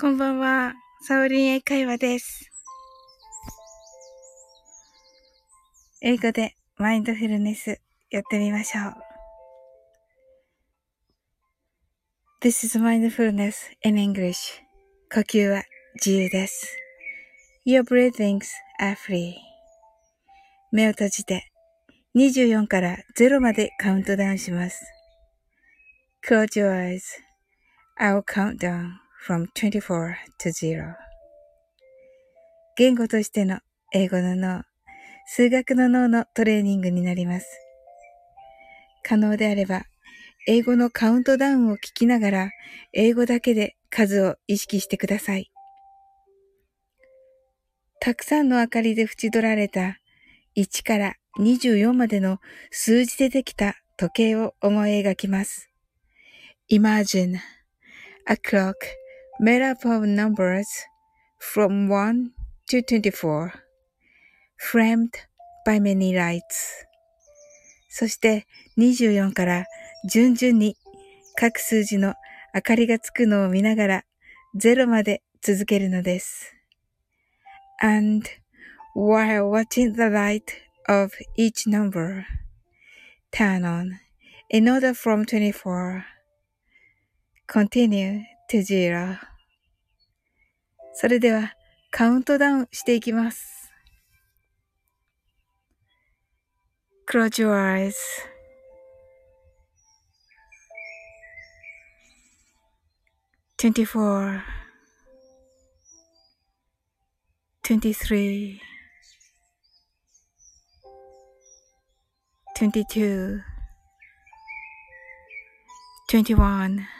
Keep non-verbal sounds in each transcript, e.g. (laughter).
こんばんは。サオリン英会話です。英語でマインドフルネスやってみましょう。This is mindfulness in English. 呼吸は自由です。Your breathings are free. 目を閉じて24から0までカウントダウンします。Close your eyes. I'll count down from 24 to 0. 言語としての英語の脳、数学の脳のトレーニングになります。可能であれば、英語のカウントダウンを聞きながら、英語だけで数を意識してください。たくさんの明かりで縁取られた1から24までの数字でできた時計を思い描きます。Imagine a clock made up of numbers from 1 to 24, framed by many lights. そして24から順々に各数字の明かりがつくのを見ながら0まで続けるのです。And while watching the light of each number, turn on in order from 24, continue to zero. それではカウントダウンしていきます。Close your eyes. Twenty-four, twenty-three, twenty-two, twenty-one.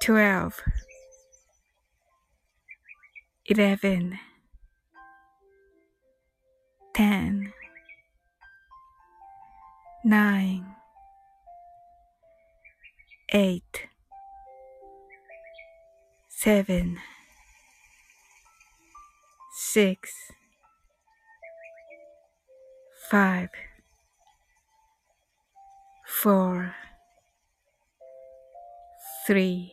twelve eleven, ten, nine, eight, seven, six, five, four, three,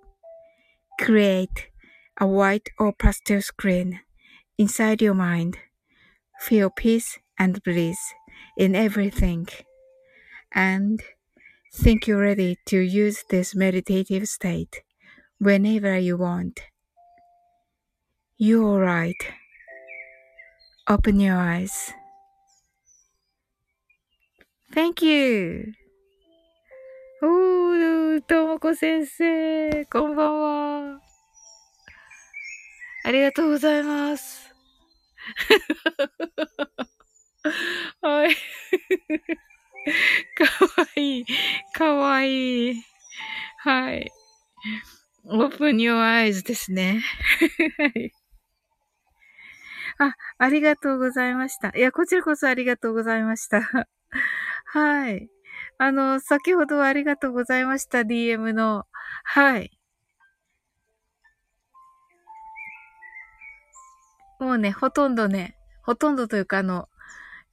Create a white or pastel screen inside your mind. Feel peace and bliss in everything. And think you're ready to use this meditative state whenever you want. You're alright. Open your eyes. Thank you. おー、ともこ先生、こんばんは。ありがとうございます。(laughs) はい。(laughs) かわいい。かわいい。はい。open your eyes ですね。はい。あ、ありがとうございました。いや、こちらこそありがとうございました。はい。あの、先ほどありがとうございました。DM の。はい。もうね、ほとんどね、ほとんどというかあの、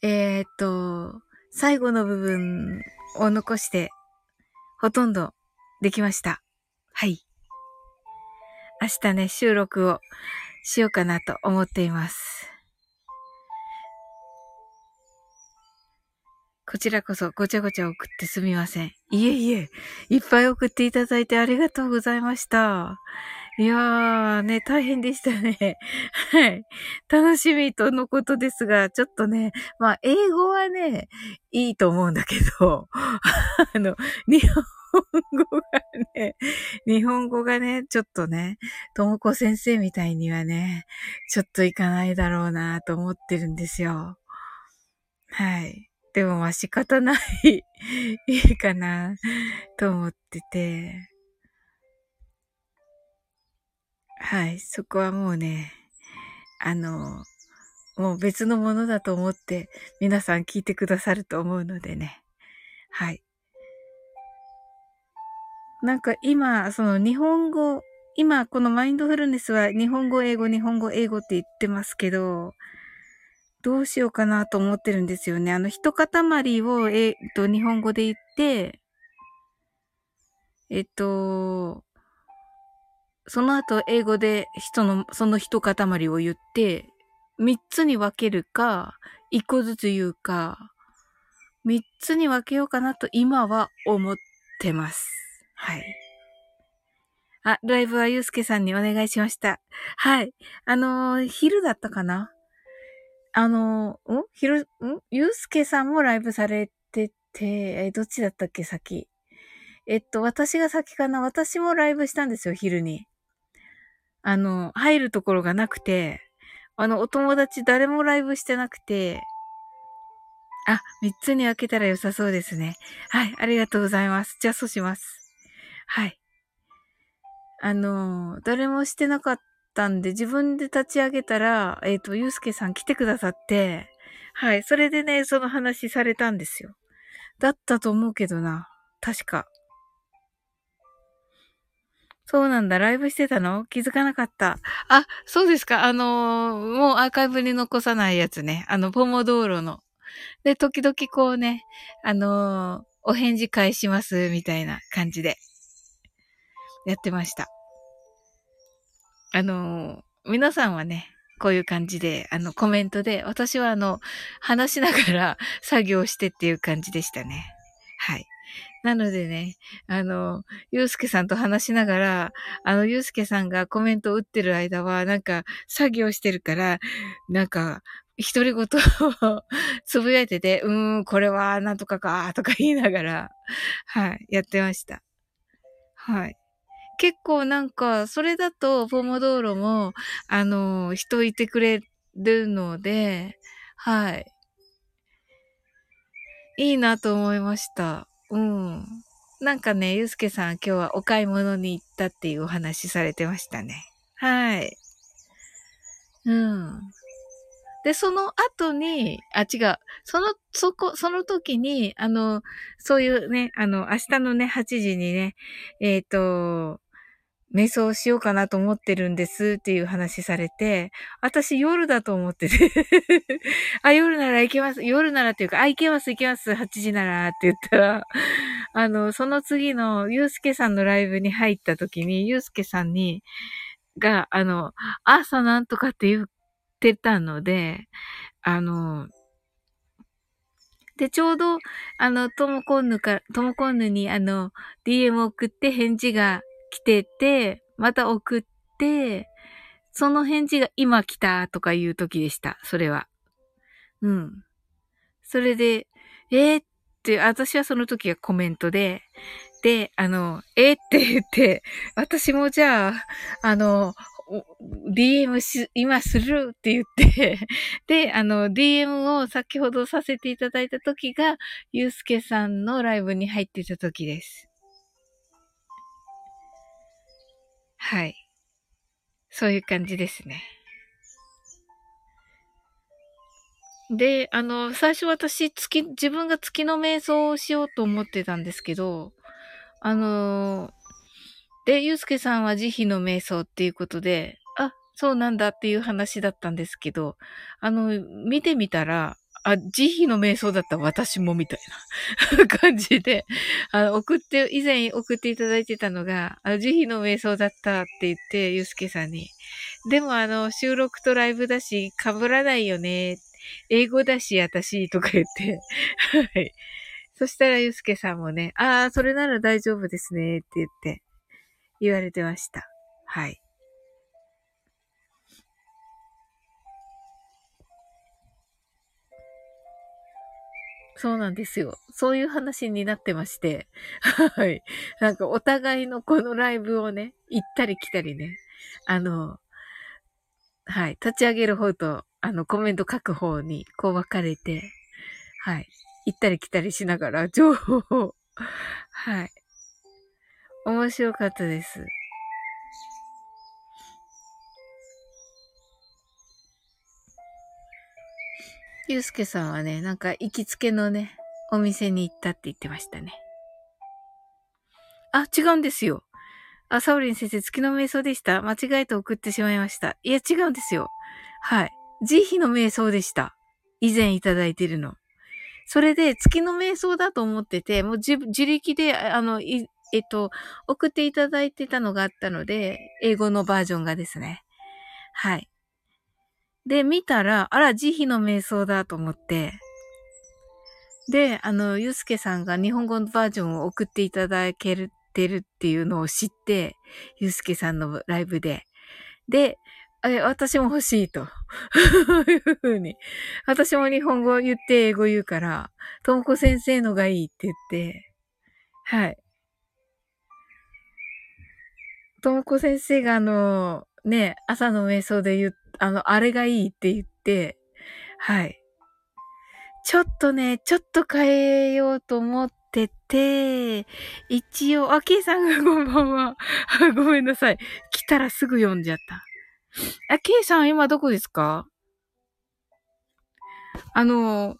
えー、っと、最後の部分を残して、ほとんどできました。はい。明日ね、収録をしようかなと思っています。こちらこそごちゃごちゃ送ってすみません。いえいえ、いっぱい送っていただいてありがとうございました。いやー、ね、大変でしたね。(laughs) はい。楽しみとのことですが、ちょっとね、まあ、英語はね、いいと思うんだけど、(laughs) あの、日本語がね、日本語がね、ちょっとね、ともこ先生みたいにはね、ちょっといかないだろうなと思ってるんですよ。はい。でもまあ仕方ない、(laughs) いいかな、と思ってて。はい、そこはもうね、あの、もう別のものだと思って皆さん聞いてくださると思うのでね。はい。なんか今、その日本語、今このマインドフルネスは日本語、英語、日本語、英語って言ってますけど、どうしようかなと思ってるんですよね。あの、一塊を、えっと、日本語で言って、えっと、その後英語で人の、その一塊を言って、三つに分けるか、一個ずつ言うか、三つに分けようかなと今は思ってます。はい。あ、ライブはゆうすけさんにお願いしました。はい。あのー、昼だったかな？あの、ん？ひろ、ん？ゆうすけさんもライブされてて、え、どっちだったっけ？先。えっと、私が先かな私もライブしたんですよ、昼に。あの、入るところがなくて、あの、お友達誰もライブしてなくて、あ、三つに分けたら良さそうですね。はい、ありがとうございます。じゃあ、そうします。はい。あの、誰もしてなかっったんで、自分で立ち上げたら、えっ、ー、と、ゆうすけさん来てくださって、はい。それでね、その話されたんですよ。だったと思うけどな。確か。そうなんだ。ライブしてたの？気づかなかった。あ、そうですか。あのー、もうアーカイブに残さないやつね。あの、ポモ道路の。で、時々こうね、あのー、お返事返します、みたいな感じで、やってました。あの、皆さんはね、こういう感じで、あの、コメントで、私はあの、話しながら作業してっていう感じでしたね。はい。なのでね、あの、ゆうすけさんと話しながら、あの、ゆうすけさんがコメントを打ってる間は、なんか、作業してるから、なんか、独り言を (laughs) つぶやいてて、うーん、これはなんとかか、とか言いながら、はい、やってました。はい。結構なんか、それだと、ポモドーロも、あの、人いてくれるので、はい。いいなと思いました。うん。なんかね、ゆうすけさん今日はお買い物に行ったっていうお話されてましたね。はい。うん。で、その後に、あ、違う。その、そこ、その時に、あの、そういうね、あの、明日のね、8時にね、えっ、ー、と、瞑想しようかなと思ってるんですっていう話されて、私夜だと思ってて (laughs) あ、夜なら行けます。夜ならっていうか、あ、行けます行けます。8時ならって言ったら、あの、その次のゆうすけさんのライブに入った時に、ゆうすけさんに、が、あの、朝なんとかって言ってたので、あの、で、ちょうど、あの、ともこんぬか、ともこんぬに、あの、DM 送って返事が来てて、また送って、その返事が今来たとかいう時でした。それは。うん。それで、えー、って、私はその時はコメントで、で、あの、えー、って言って、私もじゃあ、あの、DM し、今するって言ってで、あの、DM を先ほどさせていただいた時が、ゆうすけさんのライブに入っていた時です。はい。そういう感じですね。で、あの、最初私、月、自分が月の瞑想をしようと思ってたんですけど、あので、ゆうすけさんは慈悲の瞑想っていうことで、あ、そうなんだっていう話だったんですけど、あの、見てみたら、あ、慈悲の瞑想だった私もみたいな (laughs) 感じで、あの、送って、以前送っていただいてたのが、あの慈悲の瞑想だったって言って、ゆうすけさんに。でもあの、収録とライブだし、被らないよね。英語だし、私、とか言って。(laughs) はい。そしたら、ゆうすけさんもね、ああ、それなら大丈夫ですね、って言って、言われてました。はい。そうなんですよ。そういう話になってまして。(laughs) はい。なんかお互いのこのライブをね、行ったり来たりね。あの、はい。立ち上げる方と、あの、コメント書く方に、こう分かれて、はい。行ったり来たりしながら、情報を、はい。面白かったです。ゆうすけさんはね、なんか行きつけのね、お店に行ったって言ってましたね。あ、違うんですよ。あ、サオリン先生、月の瞑想でした間違えて送ってしまいました。いや、違うんですよ。はい。慈悲の瞑想でした。以前いただいてるの。それで、月の瞑想だと思ってて、もう自力で、あの、えっと、送っていただいてたのがあったので、英語のバージョンがですね。はい。で、見たら、あら、慈悲の瞑想だと思って、で、あの、ゆうすけさんが日本語のバージョンを送っていただけるてるっていうのを知って、ゆうすけさんのライブで。で、え、私も欲しいと。いうふうに。私も日本語言って英語言うから、ともこ先生のがいいって言って、はい。ともこ先生があの、ね、朝の瞑想で言っあの、あれがいいって言って、はい。ちょっとね、ちょっと変えようと思ってて、一応、あ、ケイさんがこんばんは。(laughs) ごめんなさい。来たらすぐ読んじゃった。あ、ケイさん今どこですか？あの、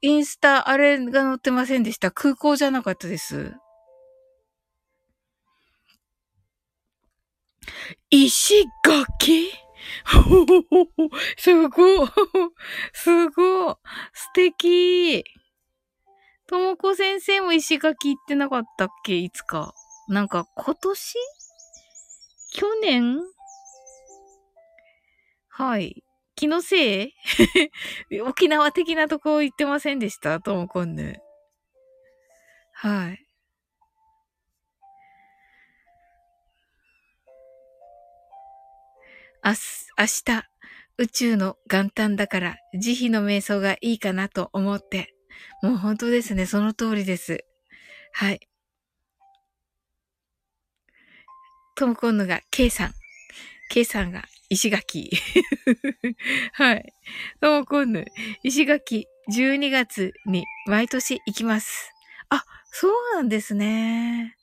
インスタ、あれが載ってませんでした。空港じゃなかったです。石垣？ほほほほ、すご。すご。素敵。ともこ先生も石垣行ってなかったっけいつか。なんか今年？去年？はい。気のせい？(laughs) 沖縄的なとこ行ってませんでした？ともこんぬ。はい。明日、宇宙の元旦だから、慈悲の瞑想がいいかなと思って。もう本当ですね。その通りです。はい。トムコンヌが K さん。K さんが石垣。(laughs) はい。トムコンヌ、石垣、12月に毎年行きます。あ、そうなんですね。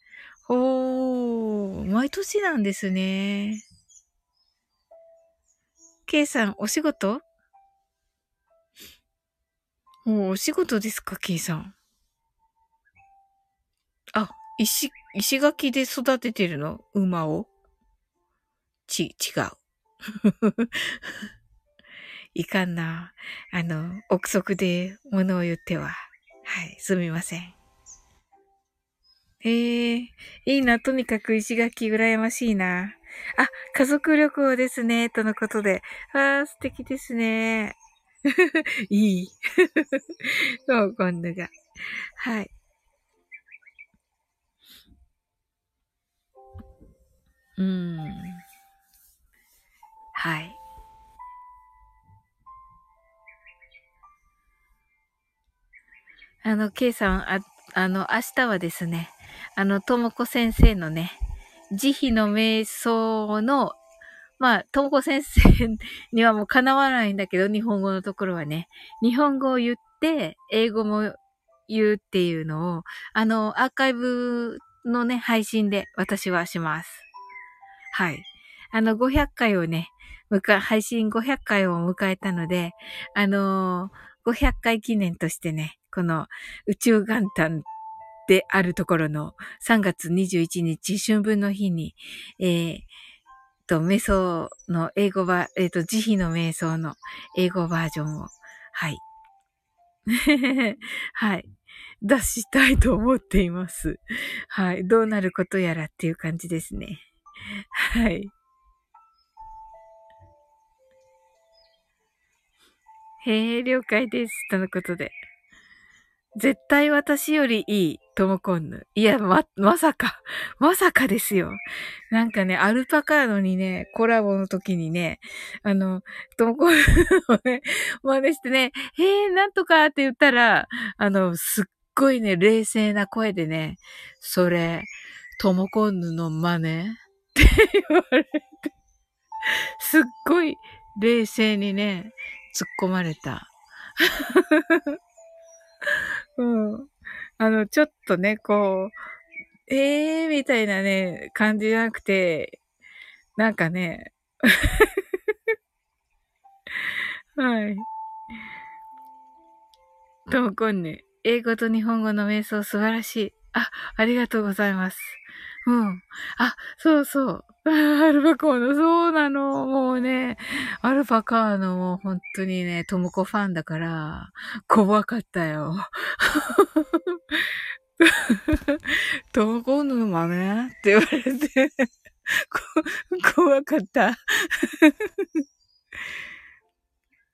ほー、毎年なんですね。K さん、お仕事？おお仕事ですか、K さん？あ、石、石垣で育ててるの？馬を？ち、違う。(laughs) いかんな。あの、憶測で物を言っては。はい、すみません。ええ、いいな。とにかく石垣羨ましいな。あ、家族旅行ですね。とのことで。ああ、素敵ですね。(laughs) いい。(laughs) そう、今度が。はい。うん。はい。あの、ケイさん、あ、あの、明日はですね、あの、ともこ先生のね、慈悲の瞑想の、まあ、ともこ先生にはもうかなわないんだけど、日本語のところはね、日本語を言って、英語も言うっていうのを、あの、アーカイブのね、配信で私はします。はい。あの、500回をね、配信500回を迎えたので、あのー、500回記念としてね、この宇宙元旦であるところの3月21日春分の日に、えー、と、瞑想の英語バえっ、と、慈悲の瞑想の英語バージョンを、はい。(laughs) はい。出したいと思っています。はい。どうなることやらっていう感じですね。はい。へえ、了解です。とのことで。絶対私よりいい、ともこんぬ。いや、ま、まさか、まさかですよ。なんかね、アルパカーノにね、コラボの時にね、あの、ともこんぬをね、真似してね、へえ、なんとかって言ったら、あの、すっごいね、冷静な声でね、それ、ともこんぬの真似？って言われて、すっごい冷静にね、突っ込まれた。(laughs) うん。あの、ちょっとね、こう、ええー、みたいなね、感じじゃなくて、なんかね、(laughs) はい。ともこんね、英語と日本語の瞑想素晴らしい。あ、ありがとうございます。うん。あ、そうそう。(laughs) アルパカーノ、そうなの。もうね、アルパカーノも本当にね、トモコファンだから、怖かったよ。(laughs) トモコの真似？って言われて、怖かった。(laughs)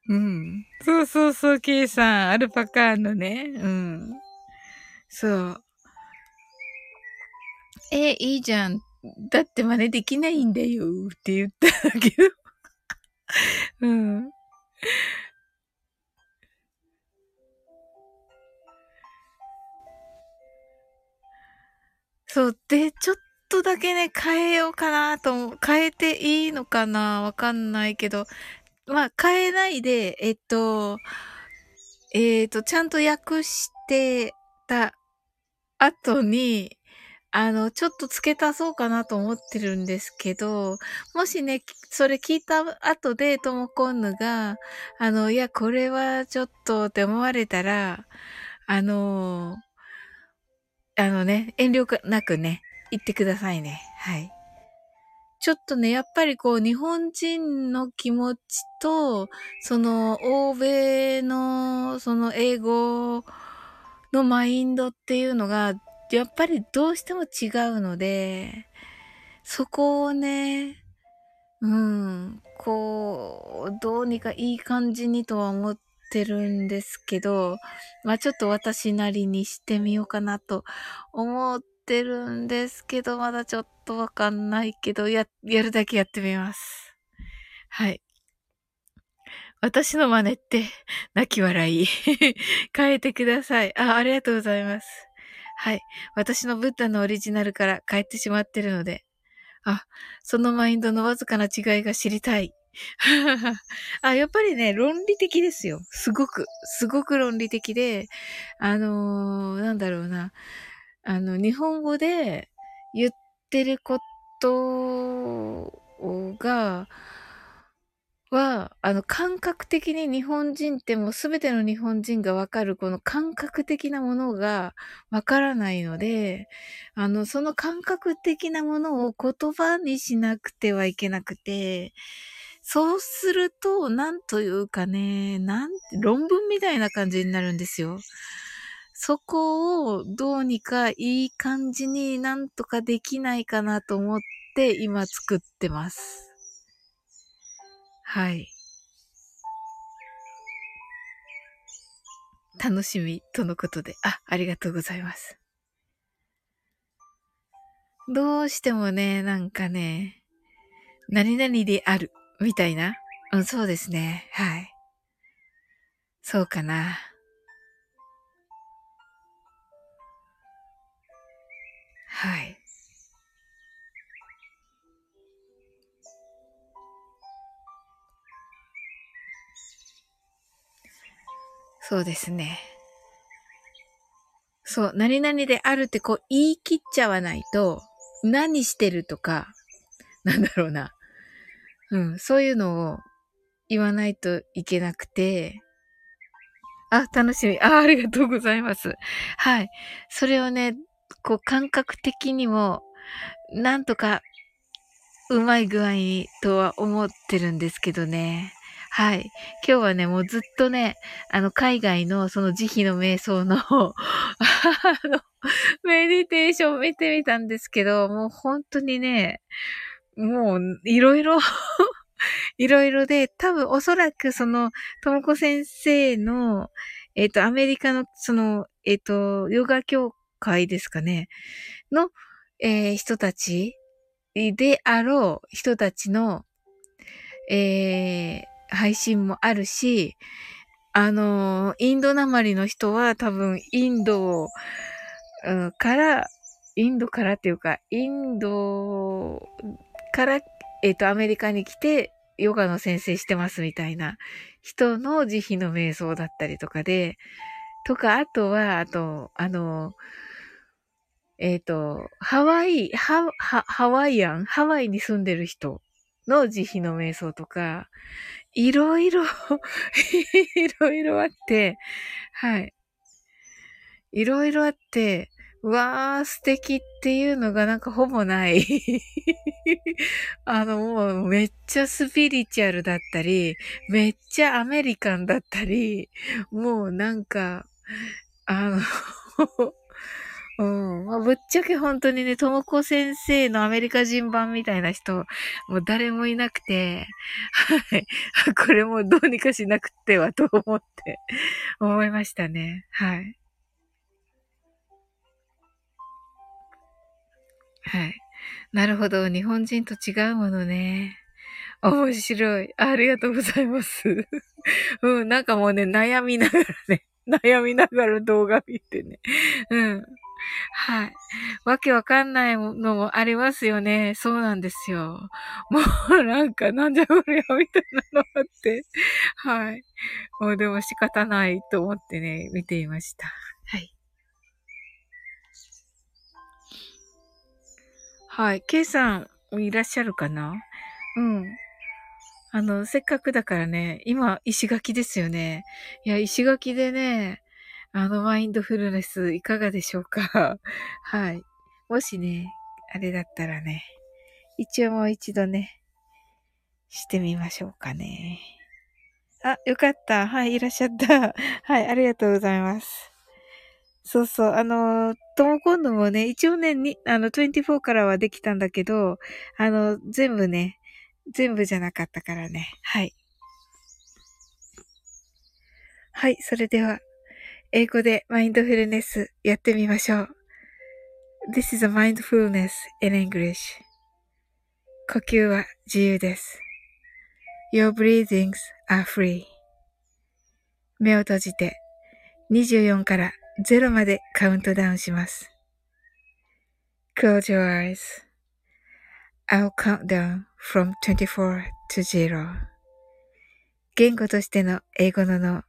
うん。そうそうそう、ケイさん、アルパカーノね。うん。そう。え、いいじゃん。だって真似できないんだよって言ったんだけど。(laughs) うん。そう。で、ちょっとだけね、変えようかなと、変えていいのかなわかんないけど。まあ、変えないで、えっと、えっと、ちゃんと訳してた後に、あの、ちょっと付け足そうかなと思ってるんですけど、もしね、それ聞いた後でともこんぬが、あの、いや、これはちょっとって思われたら、あの、あのね、遠慮なくね、言ってくださいね。はい。ちょっとね、やっぱりこう、日本人の気持ちと、その、欧米の、その、英語のマインドっていうのが、やっぱりどうしても違うので、そこをね、うん、こう、どうにかいい感じにとは思ってるんですけど、まあちょっと私なりにしてみようかなと思ってるんですけど、まだちょっとわかんないけど、や、やるだけやってみます。はい。私の真似って、泣き笑い。(laughs) 変えてください。あ、ありがとうございます。はい。私のブッダのオリジナルから帰ってしまってるので。あ、そのマインドのわずかな違いが知りたい。(laughs) あ、やっぱりね、論理的ですよ。すごく、すごく論理的で、あのー、なんだろうな。あの、日本語で言ってることが、は、あの、感覚的に日本人ってもうすべての日本人がわかるこの感覚的なものがわからないので、あの、その感覚的なものを言葉にしなくてはいけなくて、そうすると、なんというかね、なん、論文みたいな感じになるんですよ。そこをどうにかいい感じになんとかできないかなと思って今作ってます。はい。楽しみとのことで、あ、ありがとうございます。どうしてもね、なんかね、何々である、みたいな。うん、そうですね。はい。そうかな。はい。そうですね。そう、何々であるってこう言い切っちゃわないと、何してるとか、(laughs) なんだろうな。うん、そういうのを言わないといけなくて、あ、楽しみ。あ、ありがとうございます。はい。それをね、こう感覚的にも、なんとか、うまい具合にとは思ってるんですけどね。はい。今日はね、もうずっとね、あの、海外のその慈悲の瞑想のあの、メディテーション見てみたんですけど、もう本当にね、もう、いろいろ (laughs) いろいろで、多分おそらくその、ともこ先生の、えっ、ー、と、アメリカの、その、えっ、ー、と、ヨガ協会ですかね、の、えー、人たちであろう人たちの、えー、配信もあるし、あの、インドなまりの人は多分インド、から、インドからっていうか、インドから、えっ、ー、と、アメリカに来て、ヨガの先生してますみたいな人の慈悲の瞑想だったりとかで、とか、あとは、あと、あの、えっ、ー、と、ハワイ、ハ、ハワイアン、ハワイに住んでる人の慈悲の瞑想とか、いろいろいろいろあって、はい。いろいろあって、うわー、素敵っていうのがなんかほぼないあの、もうめっちゃスピリチュアルだったり、めっちゃアメリカンだったり、もうなんか、あのうん。まあ、ぶっちゃけ本当にね、ともこ先生のアメリカ人版みたいな人、もう誰もいなくて、はい。(laughs) これもどうにかしなくてはと思って、思いましたね。はい。はい。なるほど。日本人と違うものね。面白い。ありがとうございます。(laughs) うん、なんかもうね、悩みながらね、悩みながら動画見てね。うん。はい。わけわかんないのもありますよね。そうなんですよ。もうなんか、なんじゃこりゃみたいなのあって。はい。もうでも仕方ないと思ってね、見ていました。はい。はい。ケイさん、いらっしゃるかな？うん。あの、せっかくだからね、今、石垣ですよね。いや、石垣でね、あのマインドフルネスいかがでしょうか？(laughs) はい。もしね、あれだったらね、一応もう一度ね、してみましょうかね。あ、よかった。はい、いらっしゃった。(laughs) はい、ありがとうございます。そうそう、あの、とも今度もね、一応ね、に、あの、24からはできたんだけど、あの、全部ね、全部じゃなかったからね。はい。はい、それでは、英語でマインドフルネスやってみましょう。This is a mindfulness in English. 呼吸は自由です。Your breathings are free. 目を閉じて24から0までカウントダウンします。Close your eyes. I'll count down from 24 to 0. 言語としての英語の脳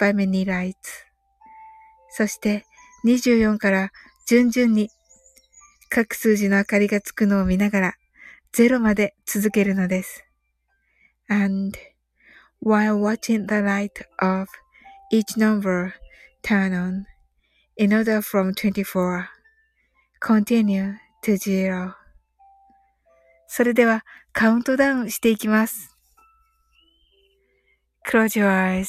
by many lights そして24から順々に各数字の明かりがつくのを見ながら0まで続けるのです。And while watching the light of each number turn on in order from 24 continue to zero それではカウントダウンしていきます。Close your eyes.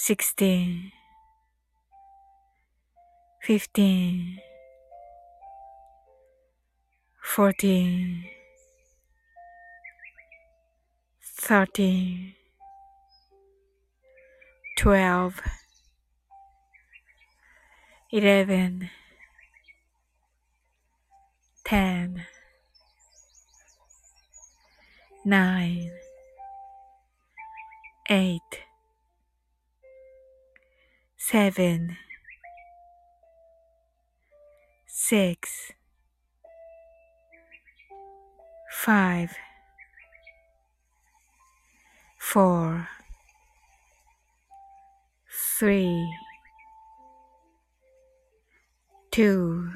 16 15 14 13 12 11 10 9 8 seven, six, five, four, three, two,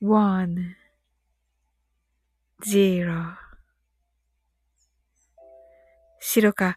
one, zero. 白か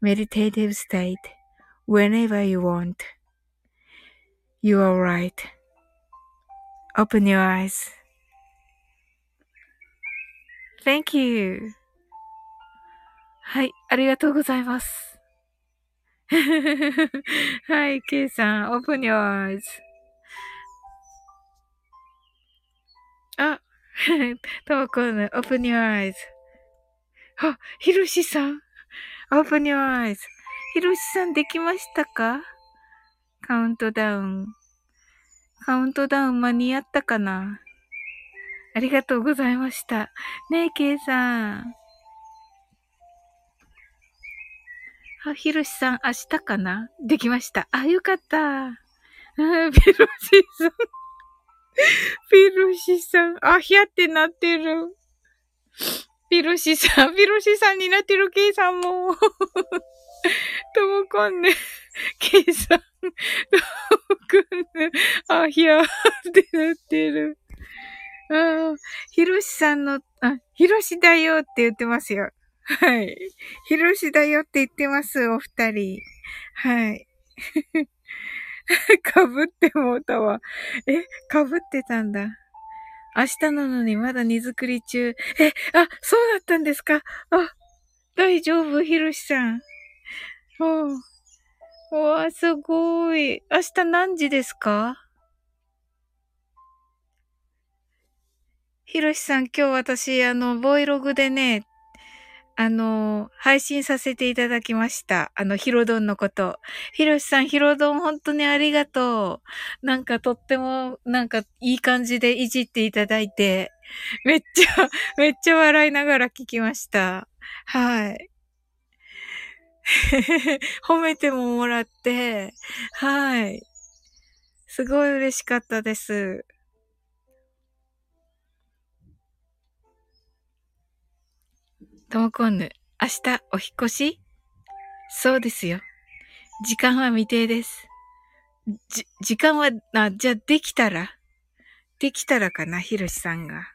meditative state whenever you want. You are right. Open your eyes. Thank you. はい、ありがとうございます。はい、ケイ(laughs) さん、open your eyes. あ、ともこん open your eyes. あ、(laughs) ひろしさん。 Open your eyes. ひろしさんできましたか？カウントダウン。カウントダウン間に合ったかな？ありがとうございました。ねえ、ケイさん。あ、ひろしさん、明日かな？できました。あ、よかった。あ、ピロシさん。ピロシさん。あ、ひやってなってる。ピロシさん、ピロシさんになってるケイさんも。(laughs) ともこんね、ケイさん、ともこんね、あ、ひやーってなってる。ああ、ひろしさんの、あ、ひろしだよって言ってますよ。はい。ひろしだよって言ってます、お二人。はい。(laughs) かぶってもうたわ。え、かぶってたんだ。明日なのにまだ荷造り中。え、あ、そうだったんですかあ、大丈夫、ひろしさん。おう。うわ、すごい。明日何時ですか？ひろしさん、今日私、あの、ボイログでね、あの、配信させていただきました。あの、ヒロドンのこと。ヒロシさん、ヒロドン本当にありがとう。なんかとっても、なんかいい感じでいじっていただいて、めっちゃ、(laughs) めっちゃ笑いながら聞きました。はい。(laughs) 褒めてももらって、はい。すごい嬉しかったです。ともこんぬ、明日お引越し？そうですよ。時間は未定です。じ、時間は、あ、じゃあできたら？できたらかな、ひろしさんが。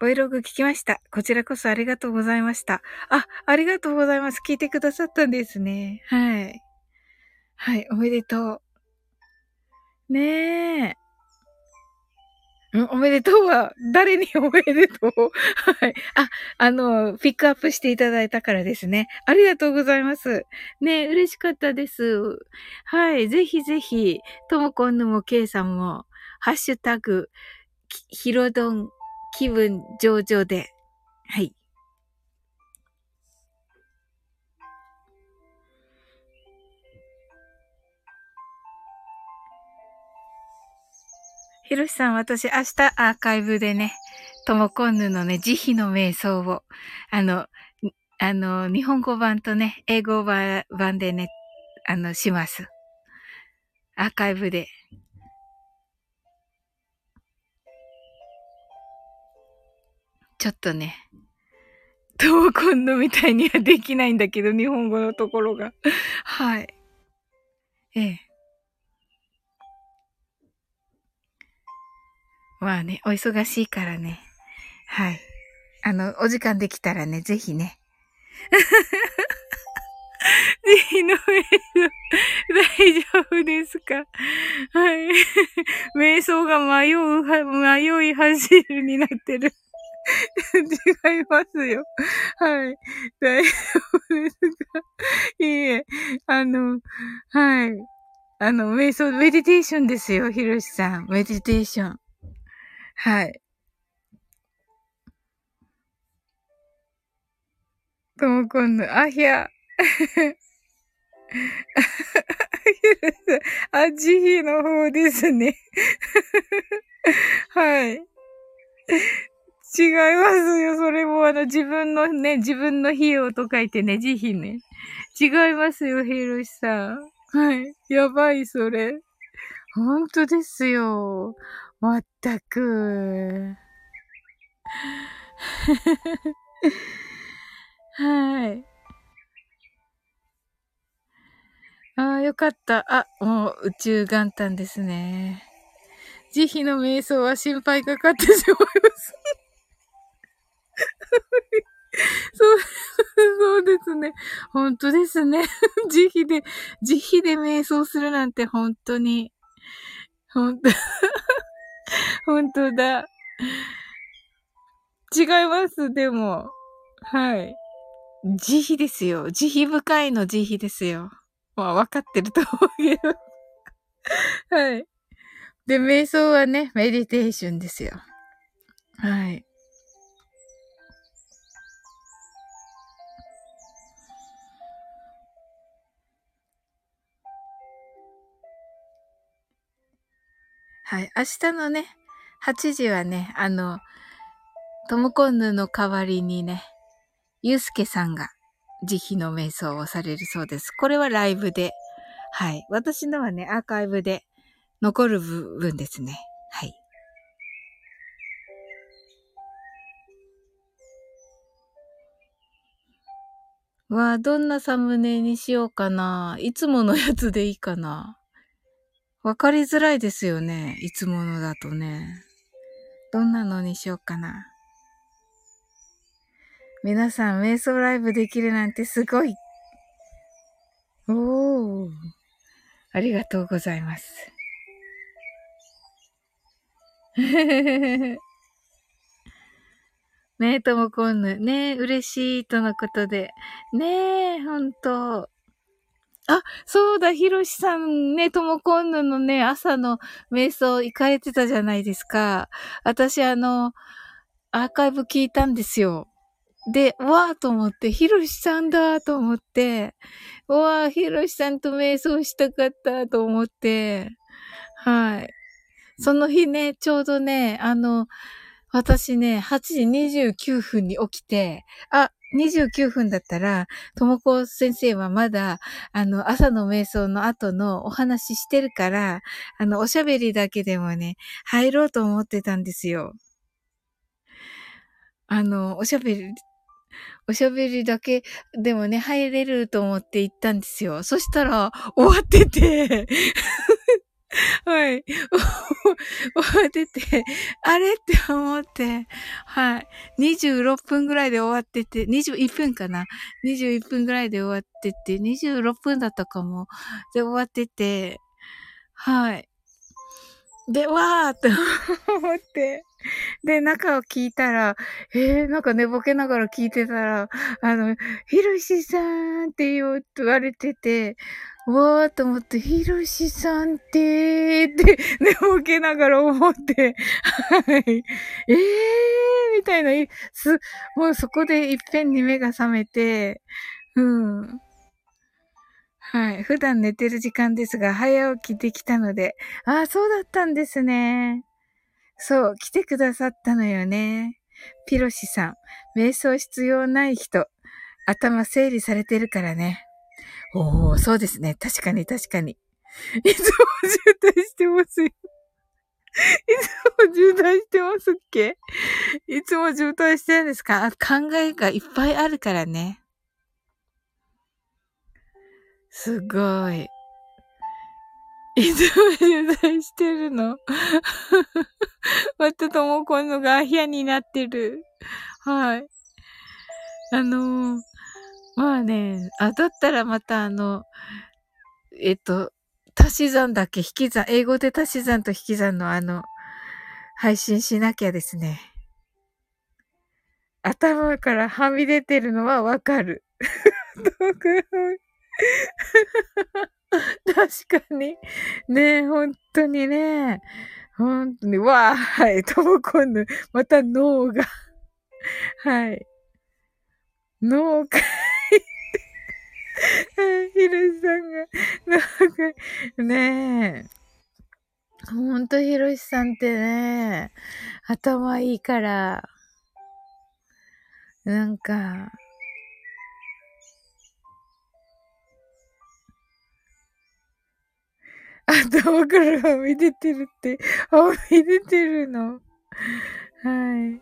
ボイログ聞きました。こちらこそありがとうございました。あ、ありがとうございます。聞いてくださったんですね。はい。はい、おめでとう。ねえ。おめでとうは、誰におめでとう？(laughs) はい。あ、あの、ピックアップしていただいたからですね。ありがとうございます。ね、嬉しかったです。はい。ぜひぜひ、ともこんぬもけいさんも、ハッシュタグ、ひろどん気分上々で、はい。ひろしさん、私明日アーカイブでね、ともこんぬのね、慈悲の瞑想を、あの、あの、日本語版とね、英語版でね、あの、します。アーカイブで。ちょっとね、ともこんぬみたいにはできないんだけど、日本語のところが。はい。ええ。まあね、お忙しいからね。はい。あの、お時間できたらね、ぜひね。(laughs) ぜひの大丈夫ですか？はい。瞑想が迷う、迷い走るになってる。違いますよ。はい。大丈夫ですか？いいえ、あの、はい。あの、瞑想、メディテーションですよ、ひろしさん。メディテーション。はい。ともこんの、あひゃ。あ、慈悲 (laughs) の方ですね。(laughs) はい。違いますよ。それもあの自分のね、自分の費用と書いてね、慈悲ね。違いますよ、ヒロシさん。はい。やばい、それ。ほんとですよ。まったく。はい。ああ、よかった。あ、もう宇宙元旦ですね。慈悲の瞑想は心配かかってしまいます。(laughs) そう、そうですね。本当ですね。慈悲で、慈悲で瞑想するなんて本当に、本当、(laughs) 本当だ。違います、でも。はい。慈悲ですよ。慈悲深いの慈悲ですよ。まあ、わかってると思うけど。はい。で、瞑想はね、メディテーションですよ。はい。はい。明日のね、8時はね、あの、トムコンヌの代わりにね、ゆうすけさんが慈悲の瞑想をされるそうです。これはライブで、はい。私のはね、アーカイブで残る部分ですね。はい。わあ、どんなサムネにしようかな。いつものやつでいいかな。わかりづらいですよね。いつものだとね。どんなのにしようかな。皆さん、瞑想ライブできるなんてすごい。おー。ありがとうございます。(laughs) ねえ、ともこんぬ。ねえ、嬉しいとのことで。ねえ、ほんと。あ、そうだ、ひろしさんね、ともこんぬのね、朝の瞑想行かれてたじゃないですか。私、あの、アーカイブ聞いたんですよ。で、わーと思って、ひろしさんだと思って、わー、ひろしさんと瞑想したかったと思って、はい。その日ね、ちょうどね、あの、私ね、8時29分に起きて、あ、29分だったら、ともこ先生はまだ、あの、朝の瞑想の後のお話してるから、あの、おしゃべりだけでもね、入ろうと思ってたんですよ。あの、おしゃべり、おしゃべりだけでもね、入れると思って行ったんですよ。そしたら、終わってて (laughs) はい。(laughs) 終わってて、あれって思って、はい。26分ぐらいで終わってて、21分かな ?21 分ぐらいで終わってて、26分だったかも。で、終わってて、はい。で、わーって思って、で、中を聞いたら、えー、なんか寝ぼけながら聞いてたら、あの、ひろしさんって言われてて、わーと思って、ひろしさんってーって (laughs) 寝ぼけながら思って、はい。えーみたいな、す、もうそこでいっぺんに目が覚めて、うん。はい。普段寝てる時間ですが、早起きできたので、ああ、そうだったんですね。そう、来てくださったのよね。ピロシさん、瞑想必要ない人、頭整理されてるからね。おー、そうですね。確かに確かに。いつも渋滞してますよ。いつも渋滞してますっけ？いつも渋滞してるんですか？考えがいっぱいあるからね。すごい。いつも取材してるの？またともこんのがアヒアになってる。はい。あのー、まあね、あ、だったらまたあの、えっと、足し算だけ引き算、英語で足し算と引き算のあの、配信しなきゃですね。頭からはみ出てるのはわかる。(laughs) 確かに。ねえ、本当にね。本当に、わー、はい、トモコンヌ。また脳が。はい。脳が (laughs) ヒルさんが、なんか、ねえ。ほんとヒロシさんってね、頭いいから、なんか、頭からはみ出てるって、はみ出てるの？はい。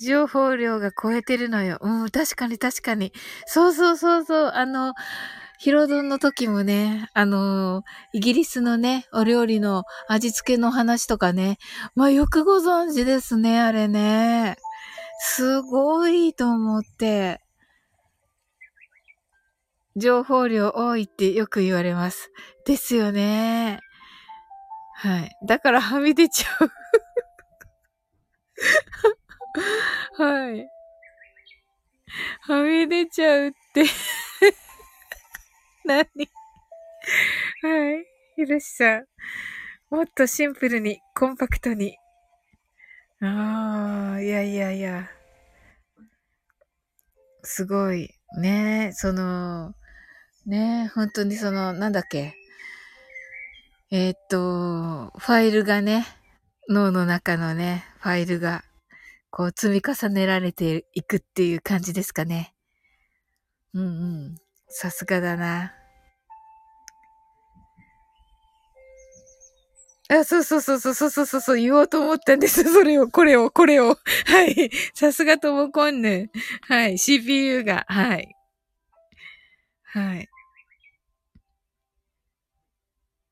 情報量が超えてるのよ。うん、確かに確かに。そうそうそうそう。あの、ヒロドンの時もね、あのイギリスのね、お料理の味付けの話とかね。まあ、よくご存知ですね、あれね。すごいと思って。情報量多いってよく言われます。ですよね。はい。だからはみ出ちゃう。はい。はみ出ちゃうって何？はい。ひろしさん。もっとシンプルに、コンパクトに。ああ、いやいやいや。すごい。ねえその、ねえ本当にその、なんだっけ？えー、っと、ファイルがね、脳の中のね、ファイルが、こう積み重ねられていくっていう感じですかね。うんうん。さすがだな。あ、そうそうそうそうそうそうそう、言おうと思ったんです。(laughs) それを、これを、これを。はい。さすがともこんぬ。はい。CPU が。はい。はい。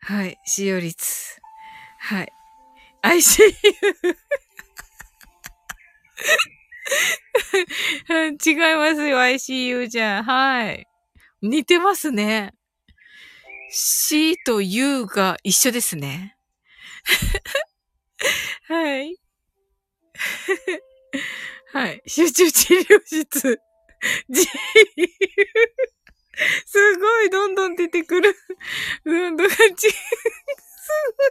はい。使用率。はい。ICU 違いますよ、ICU じゃん。はい。似てますね。C と U が一緒ですね。(laughs) はい。はい。集中治療室。G (laughs) すごい、どんどん出てくる。どんどん、ち、すごい。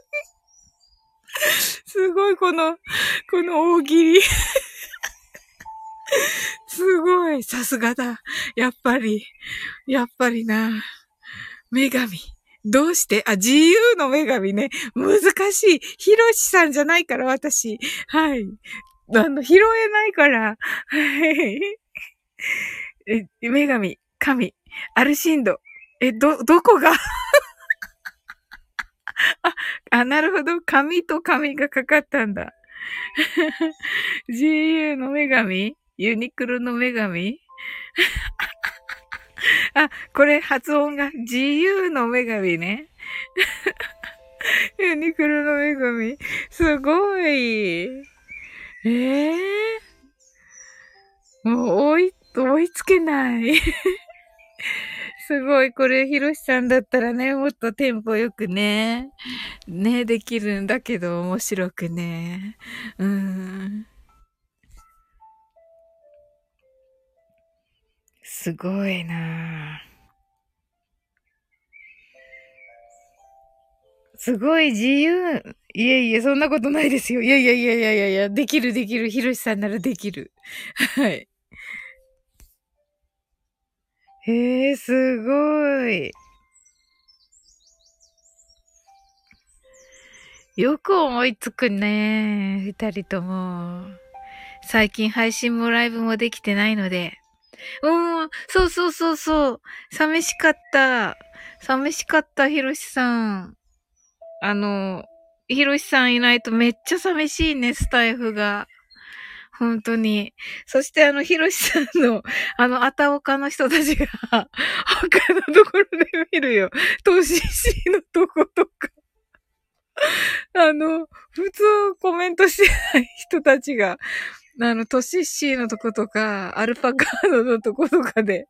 すごい、この、この大喜利。すごい、さすがだ。やっぱり、やっぱりな。女神。どうして？あ、自由の女神ね。難しい。ひろしさんじゃないから、私。はい。あの、拾えないから。はい。え、女神、神、アルシンド。え、ど、どこが？(laughs) あ、あ、なるほど。髪と髪がかかったんだ。(laughs) GU の女神？ユニクロの女神？(laughs) あ、これ発音が GU の女神ね。ユニクロの女神。すごい。ええー、もう追い、追いつけない。(laughs) すごい。これ、ひろしさんだったらね、もっとテンポよくね、ね、できるんだけど、面白くね。うん。すごいなすごい自由。いえいえ、そんなことないですよ。いやいやいやいやいやいや、できるできる。ひろしさんならできる。はい。へえ、すごい。よく思いつくね。二人とも。最近配信もライブもできてないので。うん、そうそうそうそう。寂しかった。寂しかった、ひろしさん。あの、ひろしさんいないとめっちゃ寂しいね、スタイフが。本当に。そしてあの、ひろしさんの、(laughs) あの、あたおかの人たちが、(laughs) 他のところで見るよ。投資しのとことか。(laughs) あの、普通コメントしてない人たちが、あの、トシッシーのとことか、アルパカードのとことかで、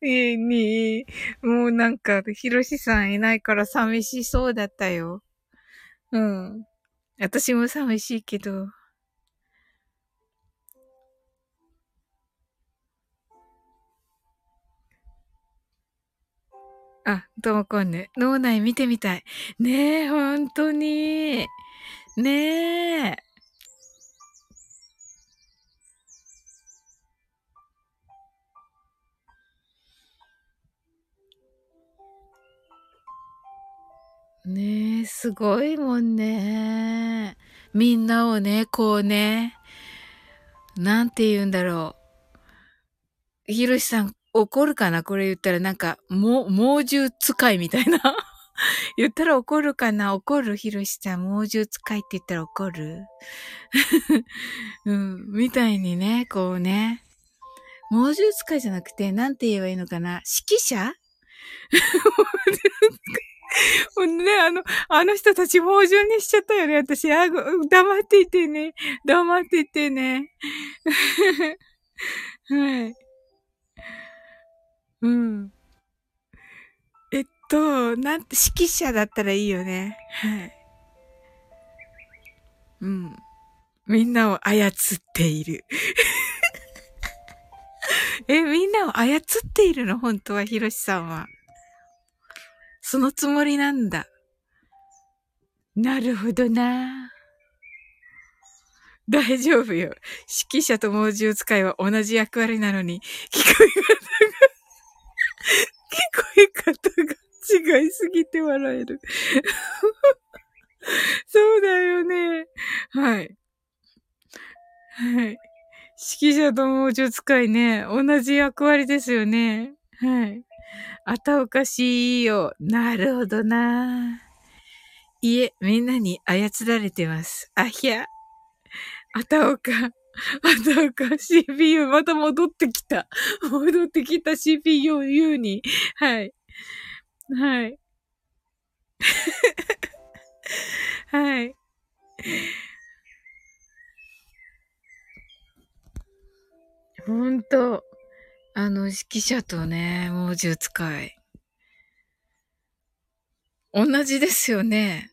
に、もうなんか、ヒロシさんいないから寂しそうだったよ。うん。私も寂しいけど。ともこんね。脳内見てみたい。ねえ、ほんとに。ねえ。ねえ、すごいもんね。みんなをね、こうね、なんて言うんだろう。ひろしさん、怒るかな？これ言ったらなんか、も、猛獣使いみたいな (laughs) 言ったら怒るかな？怒るひろしさん、猛獣使いって言ったら怒る？(laughs) うん、みたいにね、こうね。猛獣使いじゃなくて、なんて言えばいいのかな？指揮者？ほ (laughs) んね、あの、あの人たち猛獣にしちゃったよね。私、あ、黙っていてね。黙っていてね。はい。うん。えっと、なんて、指揮者だったらいいよね。はい。うん。みんなを操っている。(laughs) え、みんなを操っているの？本当は、ひろしさんは。そのつもりなんだ。なるほどな。大丈夫よ。指揮者と猛獣使いは同じ役割なのに、聞こえ方が聞こえ方が違いすぎて笑える。(laughs) そうだよね。はい。はい。指揮者と猛獣使いね、同じ役割ですよね。はい。あたおかしいよ。なるほどな。いえ、みんなに操られてます。あひゃ。あたおか。あ (laughs) たおか CPU また戻ってきた。(laughs) 戻ってきた CPU に。はい。はい。(laughs) はい。ほんと。あの、指揮者とね、猛獣使い。同じですよね。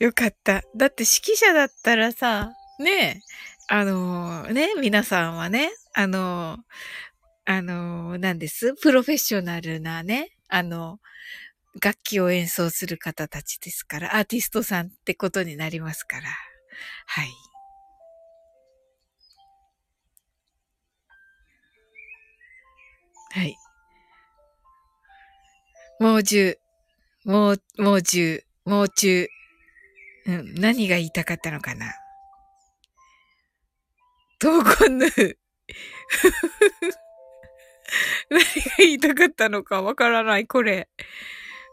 よかった。だって指揮者だったらさ、ねえあのー、ね、皆さんはね、あのー、あのー、何です？プロフェッショナルなね、あの、楽器を演奏する方たちですから、アーティストさんってことになりますから。はい。はい。猛獣、猛、猛獣、猛獣。ん、何が言いたかったのかなトーコンヌ。(laughs) 何が言いたかったのかわからない、これ。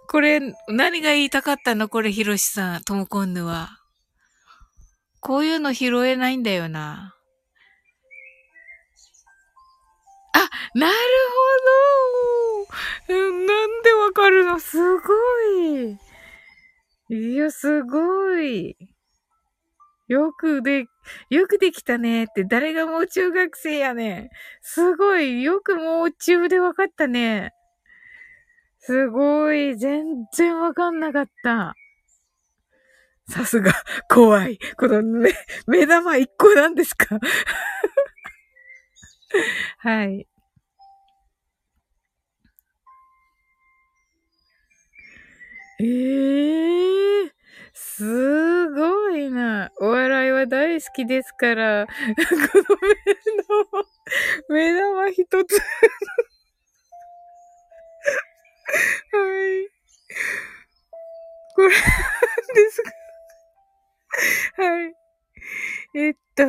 これ、何が言いたかったの？これ、ヒロシさん、トモコンヌは。こういうの拾えないんだよな。あ、なるほど。なんでわかるの？すごい。いや、すごい。よくで、よくできたねって、誰がもう中学生やねすごい。よくもう中でわかったね。すごい。全然わかんなかった。さすが、怖い。この目、目玉一個なんですか？(laughs) はい。ええー、すごいな。お笑いは大好きですから、この目玉、目玉一つはい。これ、ですか？はい。えっと、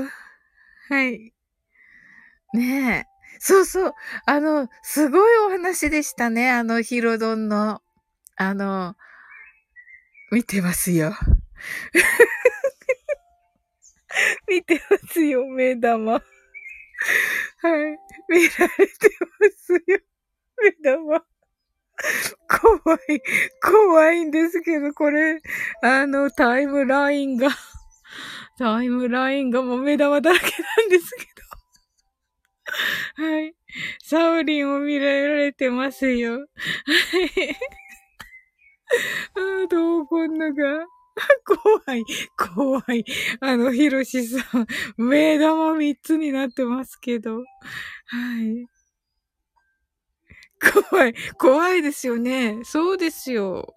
はい。ねえ。そうそう。あの、すごいお話でしたね。あの、ヒロドンの。あの、見てますよ。(laughs) 見てますよ、目玉。はい。見られてますよ、目玉。怖い、怖いんですけど、これ、あの、タイムラインがタイムラインがもう目玉だらけなんですけど。はい。サウリンを見られてますよ。はい。ああ、どうこんなが？(laughs) 怖い、怖い。あの、ひろしさん、目玉三つになってますけど。はい。怖い、怖いですよね。そうですよ。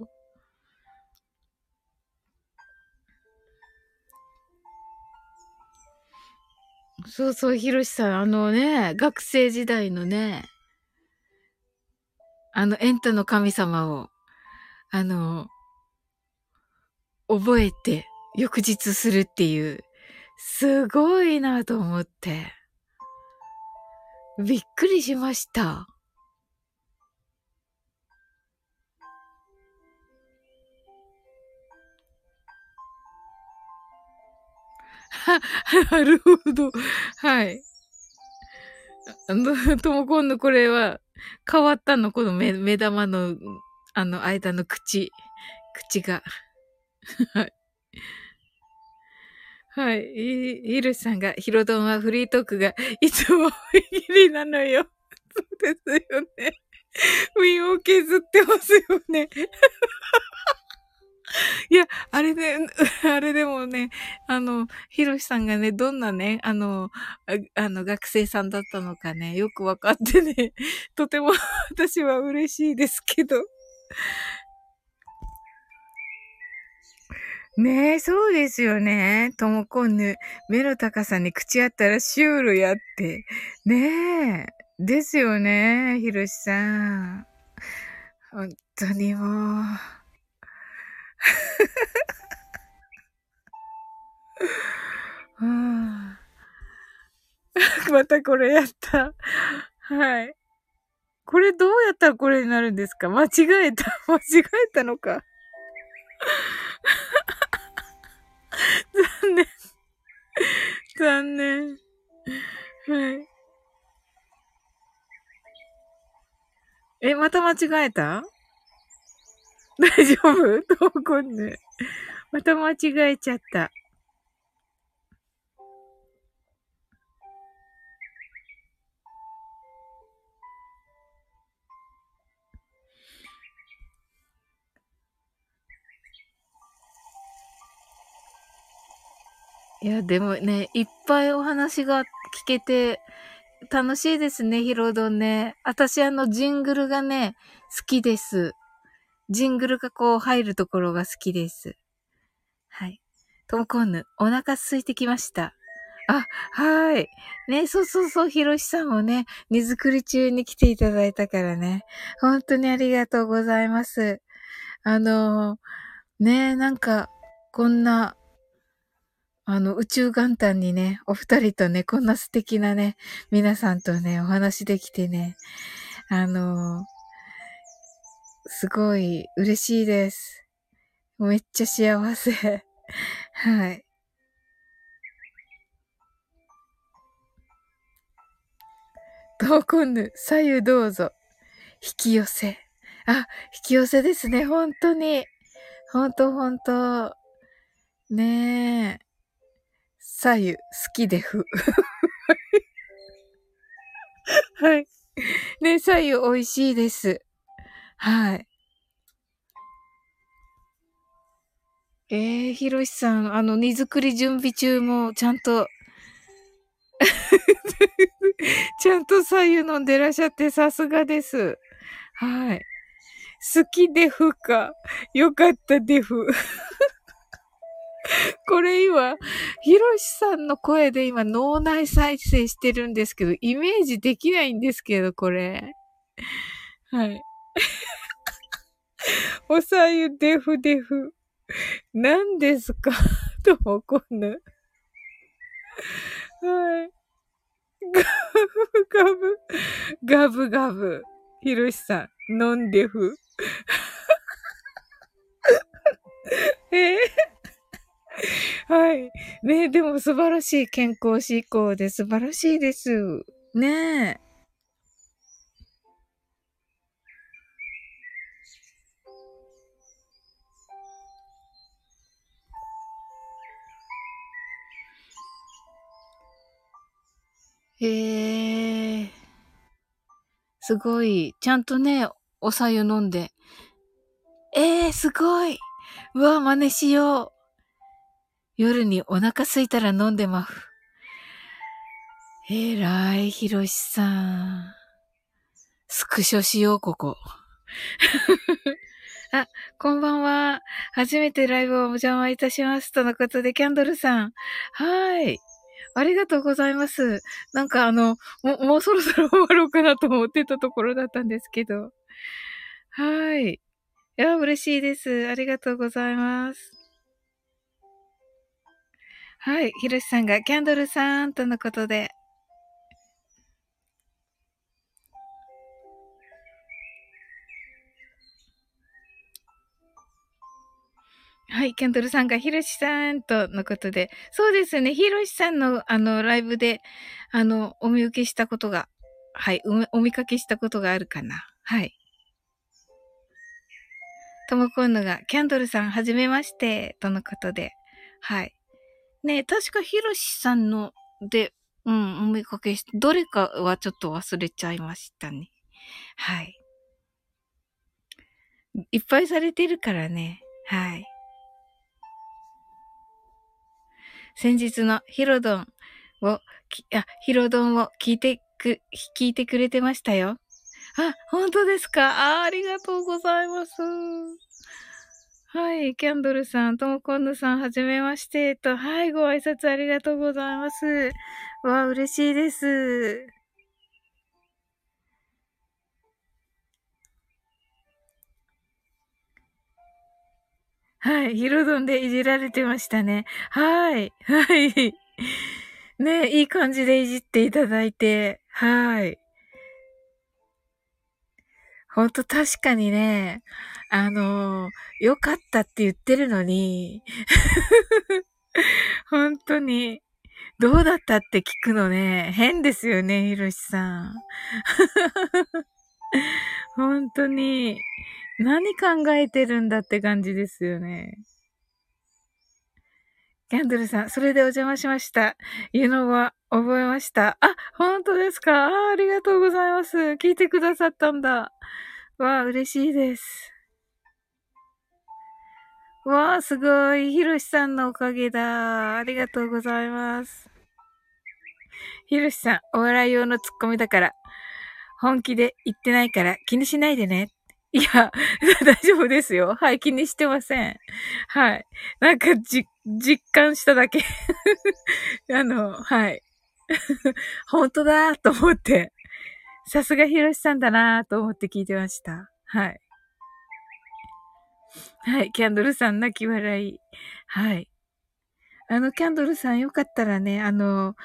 そうそう、ひろしさん、あのね、学生時代のね、あの、エンタの神様を、あの、覚えて、翌日するっていう、すごいなと思って。びっくりしました。は (laughs) なるほど。はい。あの、(laughs) ともこんのこれは、変わったの？この目、目玉の、あの、間の口。口が。(laughs) はい。はい。イルさんが、ヒロドンはフリートークがいつもギりなのよ。そうですよね。ウィンを削ってますよね。(laughs) いや、あれで、あれでもね、あの、ひろしさんがね、どんなね、あの、あの、学生さんだったのかね、よくわかってね、とても (laughs) 私は嬉しいですけど。(laughs) ねえ、そうですよね。ともこんぬ、目の高さに口あったらシュールやって。ねえ。ですよね、ひろしさん。本当にもう。(laughs) (laughs) またこれやった。はい。これどうやったらこれになるんですか？間違えた。(laughs) 間違えたのか。残念。残念。はい。え、また間違えた？大丈夫？(laughs) どうこんね。また間違えちゃった。いや、でもね、いっぱいお話が聞けて、楽しいですね、ヒロドンね。私あのジングルがね、好きです。ジングルがこう入るところが好きです。はい。トムコンヌ、お腹空いてきました。あ、はい。ね、そうそうそう、ヒロシさんもね、荷造り中に来ていただいたからね。本当にありがとうございます。あのね、なんか、こんなあの、宇宙元旦にね、お二人とね、こんな素敵なね、皆さんとね、お話できてね、あのすごい嬉しいです。めっちゃ幸せ。(laughs) はい。どうこんぬ、左右どうぞ。引き寄せ。あ、引き寄せですね、本当に。本当本当ねえ。左右好きでふ。(laughs) はい。ね、左右美味しいです。はい。えー、ひろしさん、あの、荷造り準備中もちゃんと (laughs) ちゃんと左右飲んでらっしゃってさすがです。はい。好きでふか。よかったでふ。(laughs) これ今、ひろしさんの声で今脳内再生してるんですけど、イメージできないんですけど、これ。はい。(laughs) おさゆデフデフ。何ですか？(laughs) ともこぬ。はい。ガブガブ。ガブガブ。ひろしさん、飲んでふ。え？ー (laughs) はい。ねでも素晴らしい健康志向で素晴らしいです。ねえ。へえ。すごい。ちゃんとね、おさゆ飲んで。ええー、すごい。うわ、真似しよう。夜にお腹すいたら飲んでまふ。えらい、ひろしさん。スクショしよう、ここ。(laughs) あ、こんばんは。初めてライブをお邪魔いたします。とのことで、キャンドルさん。はい。ありがとうございます。なんかあの、も、もうそろそろ終わろうかなと思ってたところだったんですけど。はい。いや、嬉しいです。ありがとうございます。はい。ひろしさんがキャンドルさんとのことで。はい、キャンドルさんがひろしさんとのことで。そうですね、ひろしさんのあの、ライブで、あの、お見受けしたことが、はい、お見かけしたことがあるかな。はい。ともこんのが、キャンドルさん、はじめまして、とのことで。はい。ね確かひろしさんので、うん、お見かけし、どれかはちょっと忘れちゃいましたね。はい。いっぱいされてるからね。はい。先日のヒロドンを、あ、ヒロドンを聞いてく、聞いてくれてましたよ。あ、本当ですか？あありがとうございます。はい、キャンドルさん、ともこんぬさん、はじめまして。と、はい、ご挨拶ありがとうございます。わ、嬉しいです。はい。ヒロドンでいじられてましたね。はい。はい。(laughs) ねいい感じでいじっていただいて。はい。ほんと確かにね、あの良かったって言ってるのに、(laughs) 本当に、どうだったって聞くのね、変ですよね、ひろしさん。(laughs) 本当に。何考えてるんだって感じですよね。キャンドルさん、それでお邪魔しました。いうのは覚えました。あ、本当ですか？あありがとうございます。聞いてくださったんだ。わあ、嬉しいです。わあ、すごい。ひろしさんのおかげだ。ありがとうございます。ひろしさん、お笑い用のツッコミだから、本気で言ってないから気にしないでね。いや、(laughs) 大丈夫ですよ。はい、気にしてません。はい。なんか、じ、実感しただけ (laughs) あの、はい。(laughs) 本当だと思って、さすがひろしさんだなぁと思って聞いてました。はい。はい、キャンドルさん泣き笑い。はい。あの、キャンドルさんよかったらね、あの、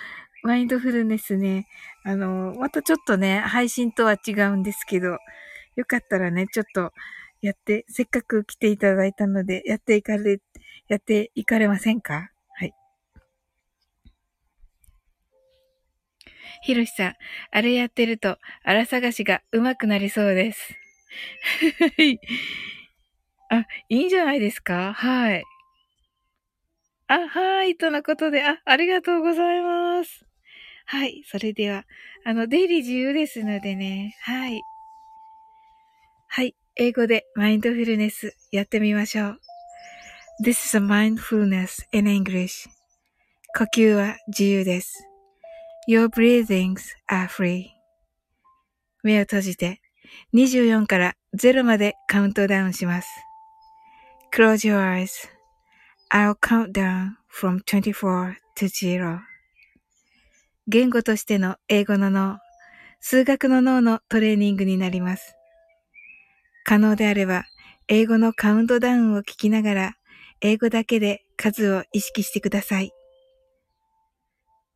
マインドフルネスね、あの、またちょっとね、配信とは違うんですけど、よかったらね、ちょっとやって、せっかく来ていただいたので、やっていかれ、やっていかれませんかはい。ひろしさん、あれやってると、あら探しが上手くなりそうです。(laughs) はい。あ、いいんじゃないですか？はい。あ、はい。とのことで、あ、ありがとうございます。はい。それでは、あの、出入り自由ですのでね。はい。はい。英語でマインドフルネスやってみましょう。This is a mindfulness in English. 呼吸は自由です。Your breathings are free. 目を閉じて24から0までカウントダウンします。Close your eyes.I'll count down from 24 to 0. 言語としての英語の脳、数学の脳のトレーニングになります。可能であれば、英語のカウントダウンを聞きながら、英語だけで数を意識してください。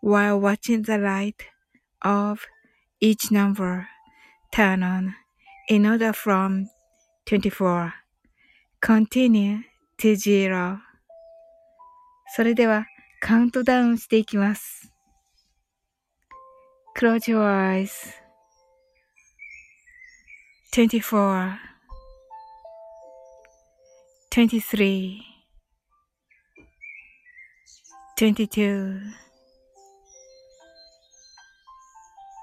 while watching the light of each number turn on in order from 24 continue to zero それではカウントダウンしていきます。Close your eyes. 24 23 22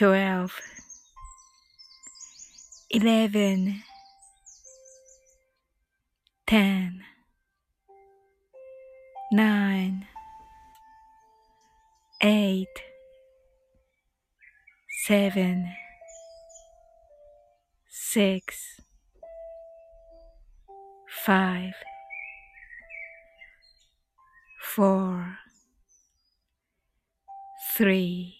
twelve, eleven, ten, nine, eight, seven, six, five, four, three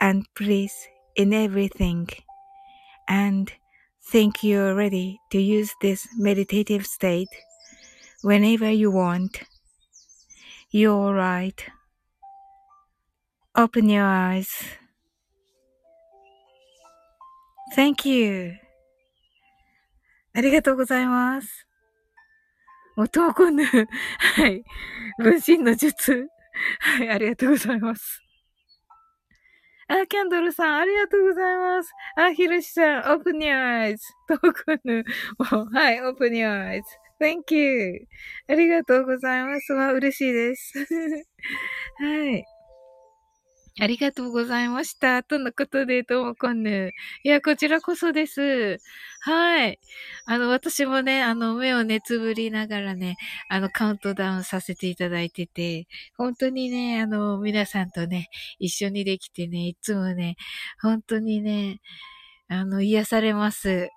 and bliss in everything. And think you're ready to use this meditative state whenever you want. You're right. Open your eyes. Thank you. ありがとうございます。おとうこぬ。はい。分身の術。はい、ありがとうございます。 (laughs) あ、キャンドルさん、ありがとうございます。あ、ひろしさん、open your eyes. トークヌ。はい、open your eyes. Thank you. ありがとうございます。わ、嬉しいです。(laughs) はい。ありがとうございました。とのことで、ともこんぬ。いや、こちらこそです。はい。あの、私もね、あの、目をね、つぶりながらね、あの、カウントダウンさせていただいてて、本当にね、あの、皆さんとね、一緒にできてね、いつもね、本当にね、あの、癒されます。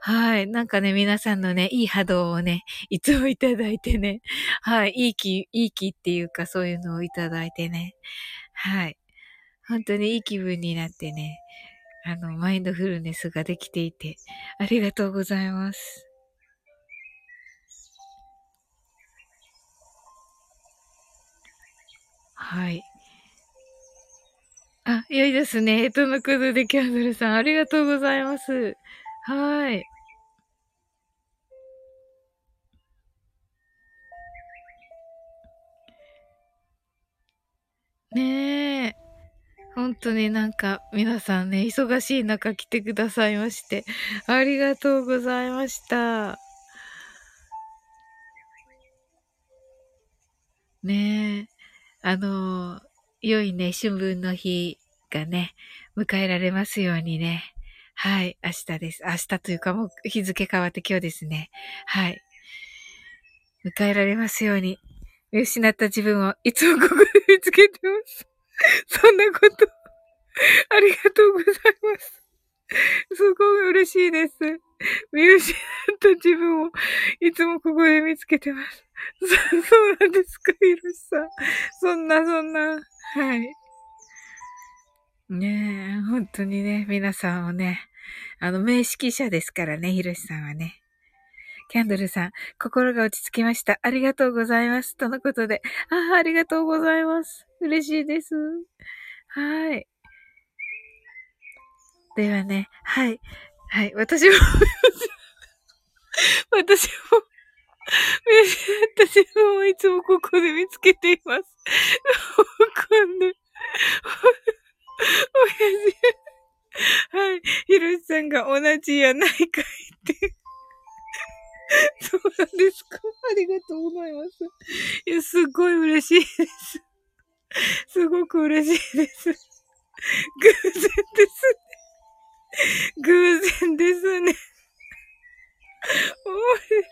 はい。なんかね、皆さんのね、いい波動をね、いつもいただいてね。はい。いい気、いい気っていうか、そういうのをいただいてね。はい。本当にいい気分になってね、あの、マインドフルネスができていて、ありがとうございます。はい。あ、良いですね。えとのことでキャンドルさん、ありがとうございます。はい。ねえ。本当になんか皆さんね、忙しい中来てくださいまして、ありがとうございました。ねえ。あの、良いね、春分の日がね、迎えられますようにね。はい、明日です。明日というかもう日付変わって今日ですね。はい。迎えられますように。失った自分をいつもここで見つけてます。(laughs) そんなこと、ありがとうございます。すごい嬉しいです。見失った自分をいつもここで見つけてます。そ (laughs) そうなんですか、ひろしさん。そんな、そんな。はい。ねえ、本当にね、皆さんをね、あの、名指揮者ですからね、ひろしさんはね。キャンドルさん、心が落ち着きました。ありがとうございます。とのことで。ああ、ありがとうございます。嬉しいです。はい。ではね、はい。はい。私も (laughs) 私も私もいつもここで見つけています。わかんない。おやじ。はい。ひろしさんが同じやないかいって。(laughs) そうなんですか？ありがとうございます。いや、すっごい嬉しいです。すごく嬉しいです。偶然ですね。偶然ですね。面白い。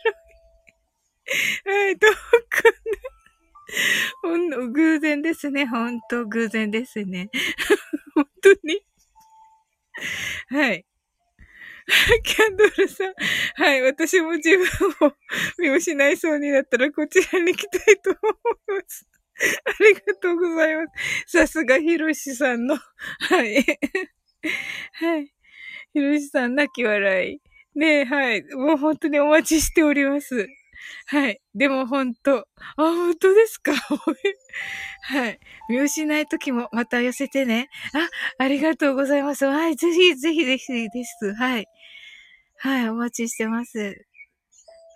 はい、どうかね。ほんの、偶然ですね。ほんと、偶然ですね。本当に。はい。(laughs) キャンドルさん。はい。私も自分を見失いそうになったらこちらに来たいと思います。(laughs) ありがとうございます。さすがヒロシさんの。はい。(laughs) はい。ヒロシさん、泣き笑い。ねえ、はい。もう本当にお待ちしております。はい。でも本当。あ、本当ですか？はい。見失い時もまた寄せてね。あ、ありがとうございます。はい。ぜひ、ぜひ、ぜひです。はい。はい。お待ちしてます。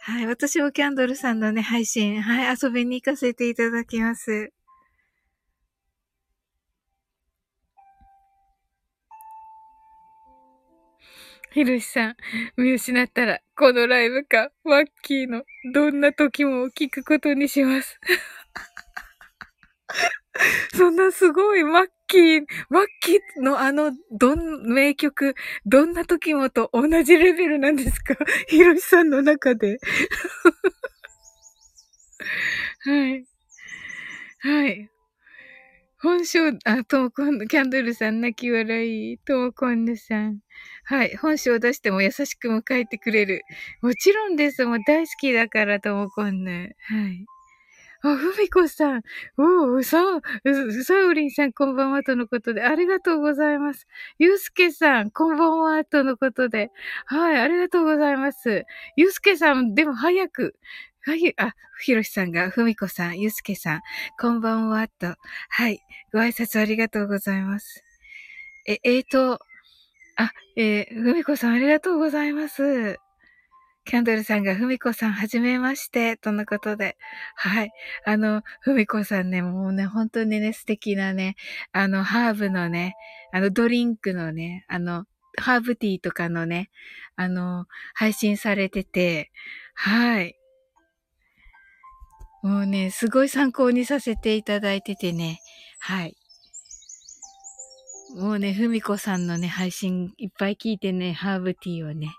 はい。私もキャンドルさんのね、配信、はい。遊びに行かせていただきます。ひろしさん、見失ったら、このライブか、ワッキーの、どんな時も聞くことにします。(laughs) そんなすごい、マッキー、マッキーのあの、どん、名曲、どんな時もと同じレベルなんですか？ひろしさんの中で。(laughs) はい。はい。本性、あ、ともこん、キャンドルさん泣き笑い、ともこんぬさん。はい。本性を出しても優しく迎えてくれる。もちろんです。もう大好きだから、ともこんぬ。はい。あ、ふみこさん。おう、うさう、うさうりんさん、こんばんは、とのことで。ありがとうございます。ゆうすけさん、こんばんは、とのことで。はい、ありがとうございます。ゆうすけさん、でも早く。はい、あ、ひろしさんが、ふみこさん、ゆうすけさん、こんばんは、と。はい、ご挨拶ありがとうございます。え、えーと、あ、えー、ふみこさん、ありがとうございます。キャンドルさんが、ふみこさん、はじめまして、とのことで。はい。あの、ふみこさんね、もうね、本当にね、素敵なね、あの、ハーブのね、あの、ドリンクのね、あの、ハーブティーとかのね、あの、配信されてて、はい。もうね、すごい参考にさせていただいててね、はい。もうね、ふみこさんのね、配信いっぱい聞いてね、ハーブティーをね、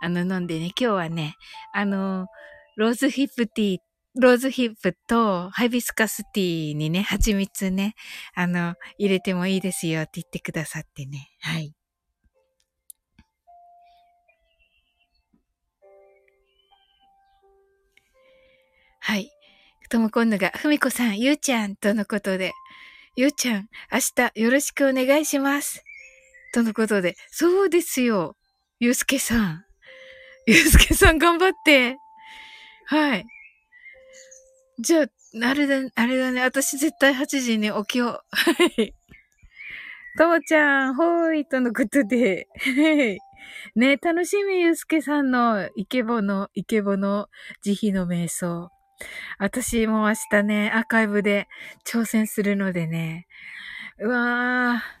あの、飲んでね、今日はね、あの、ローズヒップティー、ローズヒップとハイビスカスティーにね、蜂蜜ね、あの、入れてもいいですよって言ってくださってね、はい。はい。ともこんぬが、ふみこさん、ゆうちゃん、とのことで、ゆうちゃん、明日よろしくお願いします。とのことで、そうですよ。ゆうすけさん。ゆうすけさん頑張って。はい。じゃあ、あれだ、あれだね。私絶対8時に起きよう。はい。ともちゃん、ほーい、とのことで。ね楽しみ、ゆうすけさんのイケボの、イケボの慈悲の瞑想。私も明日ね、アーカイブで挑戦するのでね。うわー。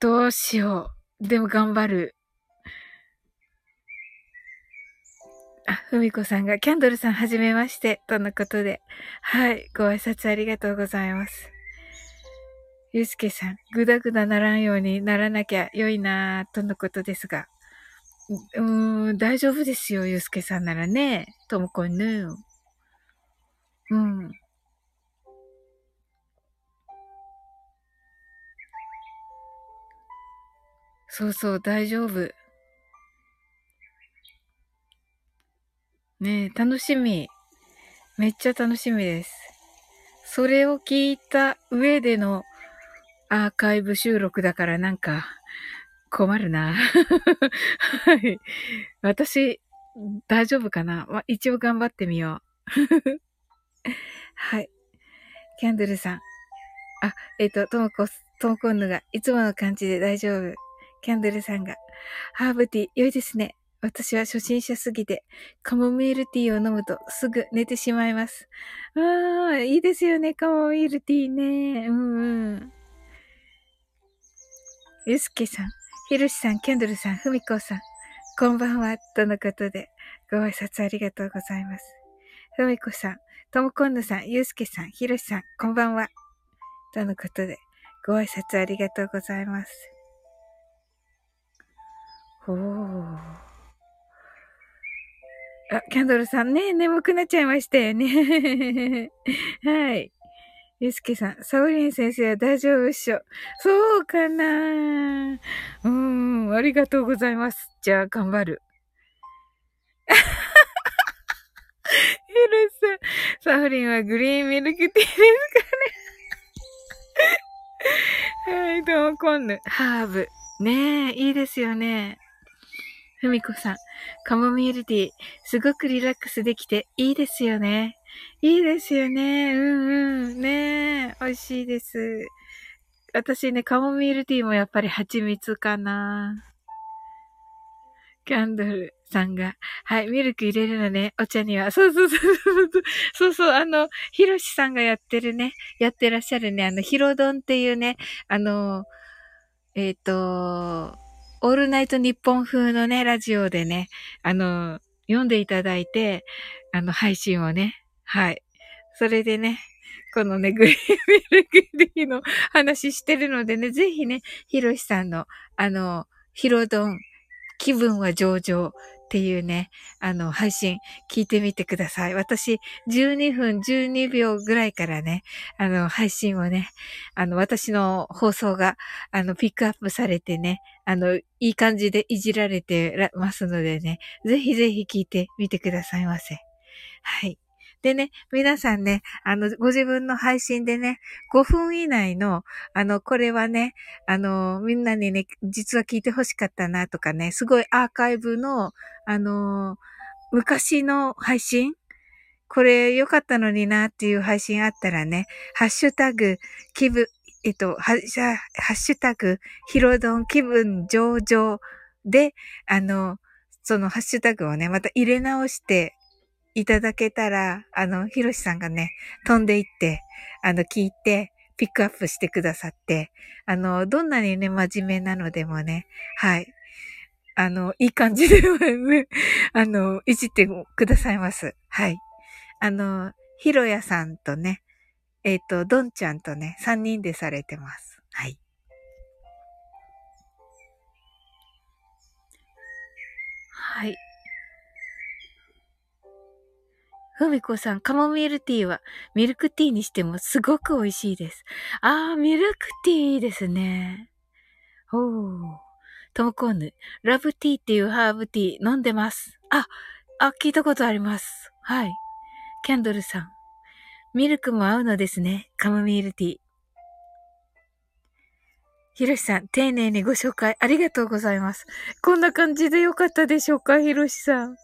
どうしよう。でも頑張る。あ、ふみこさんが、キャンドルさんはじめまして、とのことで。はい、ご挨拶ありがとうございます。ゆうすけさん、ぐだぐだならんようにならなきゃ良いなぁ、とのことですが。うん、大丈夫ですよ、ゆうすけさんならね。ともこんぬ。うん。そうそう、大丈夫。ねえ、楽しみ。めっちゃ楽しみです。それを聞いた上でのアーカイブ収録だからなんか困るな。はい。私、大丈夫かな？ま、一応頑張ってみよう。(laughs) はい。キャンドルさん。あ、えっ、と、ともこ、ともこんぬが、いつもの感じで大丈夫。キャンドルさんが、ハーブティー、良いですね。私は初心者すぎて、カモミールティーを飲むとすぐ寝てしまいます。ああ、いいですよね、カモミールティーね。うんうん。ゆうすけさん、ひろしさん、キャンドルさん、ふみこさん、こんばんは、とのことで、ご挨拶ありがとうございます。ふみこさん、ともこんぬさん、ゆうすけさん、ひろしさん、こんばんは、とのことで、ご挨拶ありがとうございます。おー。あ、キャンドルさんね、眠くなっちゃいましたよね。(laughs) はい。ゆうすけさん、サオリン先生は大丈夫っしょ。そうかなうーん、ありがとうございます。じゃあ、頑張る。ヒルさん、サオリンはグリーンミルクティーですかね。はい、どうもこんぬ。ハーブ。ねえ、いいですよね。ふみこさん、カモミールティー、すごくリラックスできていいですよね。いいですよね。うんうん。ね美味しいです。私ね、カモミールティーもやっぱり蜂蜜かな。キャンドルさんが、はい、ミルク入れるのね、お茶には。そうそうそうそう。そうそうそう、あの、ヒロシさんがやってるね、やってらっしゃるね、あの、ヒロドンっていうね、あの、えっ、ー、と、オールナイトニッポン風のね、ラジオでね、あの、読んでいただいて、あの、配信をね、はい。それでね、このね、グリーンミルクティーの話してるのでね、ぜひね、ヒロシさんの、あの、ヒロドン、気分は上々っていうね、あの、配信聞いてみてください。私、12分12秒ぐらいからね、あの、配信をね、あの、私の放送が、あの、ピックアップされてね、あの、いい感じでいじられてますのでね、ぜひぜひ聞いてみてくださいませ。はい。でね、皆さんね、あの、ご自分の配信でね、5分以内の、あの、これはね、あの、みんなにね、実は聞いて欲しかったなとかね、すごいアーカイブの、あの、昔の配信？これ良かったのになっていう配信あったらね、ハッシュタグ、気分、えっと、ハッシュタグ、ヒロドン気分上々で、あの、そのハッシュタグをね、また入れ直していただけたら、あの、ひろしさんがね、飛んでいって、あの、聞いて、ピックアップしてくださって、あの、どんなにね、真面目なのでもね、はい。あの、いい感じで、あの、いじってくださいます。はい。あの、ひろやさんとね、えっ、ー、と、どんちゃんとね、三人でされてます。はい。はい。ふみこさん、カモミールティーはミルクティーにしてもすごく美味しいです。あー、ミルクティーですね。ほー。トムコーヌ、ラブティーっていうハーブティー飲んでます。あ、あ、聞いたことあります。はい。キャンドルさん、ミルクも合うのですね。カモミールティー。ひろしさん、丁寧にご紹介ありがとうございます。こんな感じでよかったでしょうかひろしさん。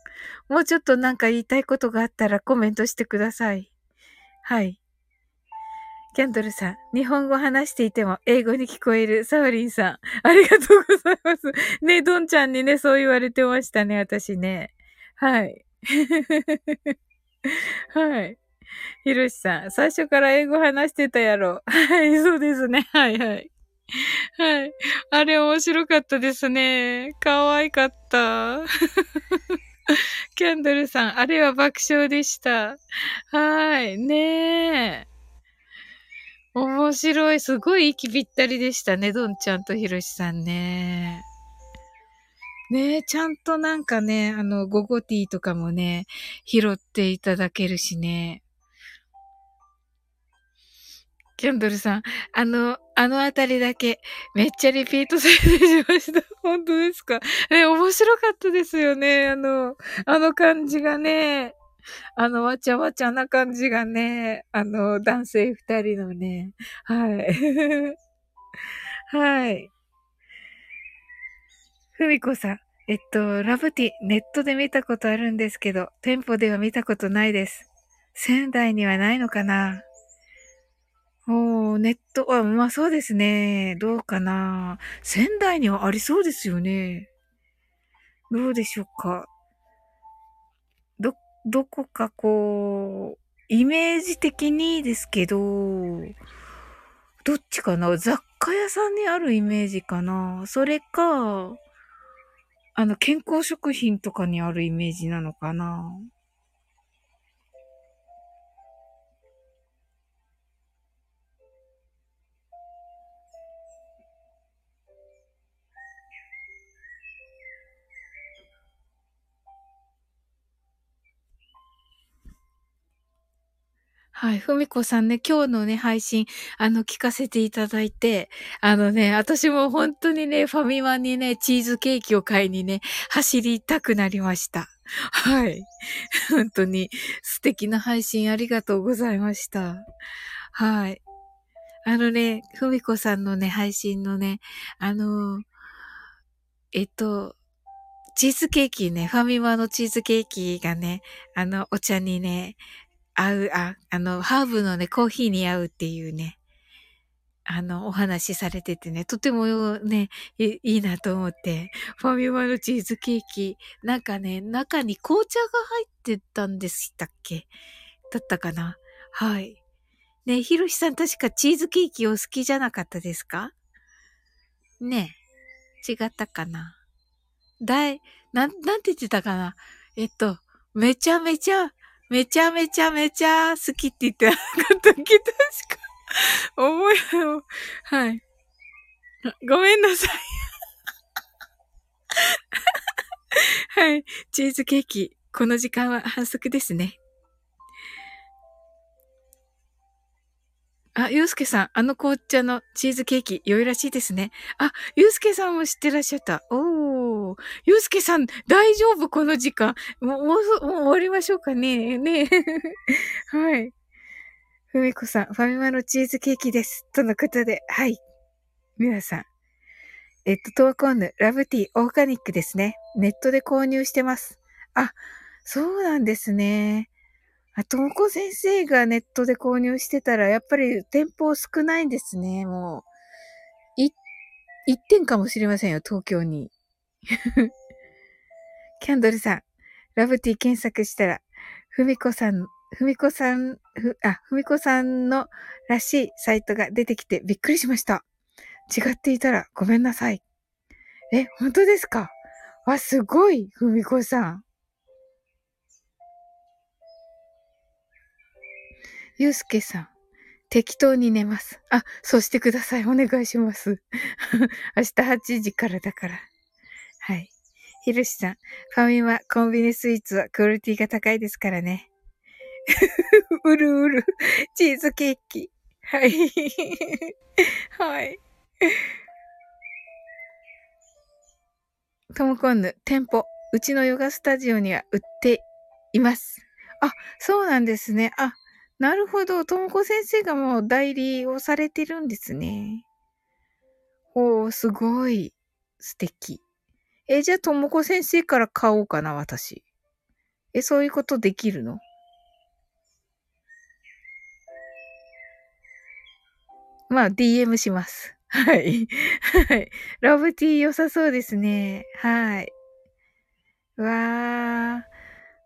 もうちょっとなんか言いたいことがあったらコメントしてください。はい。キャンドルさん、日本語話していても英語に聞こえるサワリンさん。ありがとうございます。ね、ドンちゃんにね、そう言われてましたね、私ね。はい。(laughs) はい。ひろしさん、最初から英語話してたやろ。はい、そうですね。はいはい。(laughs) はい。あれ面白かったですね。可愛かった。(laughs) キャンドルさん、あれは爆笑でした。はい。ねえ。面白い。すごい息ぴったりでしたね。ドンちゃんとヒロシさんね。ねえ、ちゃんとなんかね、あの、ゴゴティーとかもね、拾っていただけるしね。キャンドルさん、あの、あのあたりだけ、めっちゃリピートされてしました。(laughs) 本当ですか？え、面白かったですよね。あの、あの感じがね、あの、わちゃわちゃな感じがね、あの、男性二人のね、はい。(laughs) はい。ふみこさん、えっと、ラブティ、ネットで見たことあるんですけど、店舗では見たことないです。仙台にはないのかな？おー、ネット、あ、まあそうですね。どうかな。仙台にはありそうですよね。どうでしょうか。ど、どこかこう、イメージ的にですけど、どっちかな雑貨屋さんにあるイメージかな。それか、あの、健康食品とかにあるイメージなのかな。はい。ふみこさんね、今日のね、配信、あの、聞かせていただいて、あのね、私も本当にね、ファミマにね、チーズケーキを買いにね、走りたくなりました。はい。(laughs) 本当に素敵な配信ありがとうございました。はい。あのね、ふみこさんのね、配信のね、あのえっと、チーズケーキね、ファミマのチーズケーキがね、あの、お茶にね、合う、あ、あの、ハーブのね、コーヒーに合うっていうね、あの、お話しされててね、とてもね、いいなと思って、ファミマのチーズケーキ、なんかね、中に紅茶が入ってたんでしたっけ？だったかな？はい。ね、ひろしさん確かチーズケーキお好きじゃなかったですか？ね違ったかな？だい、なん、なんて言ってたかな？えっと、めちゃめちゃめちゃめちゃめちゃ好きって言ってなかったっけ？(laughs) 確か。思い、はい。ごめんなさい。(laughs) はい。チーズケーキ。この時間は反則ですね。あ、ゆうすけさん、あの紅茶のチーズケーキ、良いらしいですね。あ、ゆうすけさんも知ってらっしゃった。おー。ゆうすけさん、大丈夫？この時間。もう、もう、もう終わりましょうかね。ね (laughs) はい。ふみこさん、ファミマのチーズケーキです。とのことで、はい。皆さん。えっと、トーコンヌ、ラブティー、オーガニックですね。ネットで購入してます。あ、そうなんですね。あ、ともこ先生がネットで購入してたら、やっぱり店舗少ないんですね、もう。一点かもしれませんよ、東京に。(laughs) キャンドルさん、ラブティ検索したら、ふみこさん、ふみこさん、ふ、あ、ふみこさんのらしいサイトが出てきてびっくりしました。違っていたらごめんなさい。え、本当ですか？わ、すごい、ふみこさん。ゆうすけさん、適当に寝ます。あ、そうしてください。お願いします。(laughs) 明日8時からだから。ひろしさん、ファミマ、コンビニスイーツはクオリティが高いですからね。(laughs) うるうる、チーズケーキ。はい。(laughs) はい。トモコンヌ、店舗、うちのヨガスタジオには売っています。あ、そうなんですね。あ、なるほど。ともこ先生がもう代理をされてるんですね。おー、すごい。素敵。え、じゃあともこ先生から買おうかな、私。え、そういうことできるの？まあ、DM します。はい。はい。ラブティー良さそうですね。はい。わ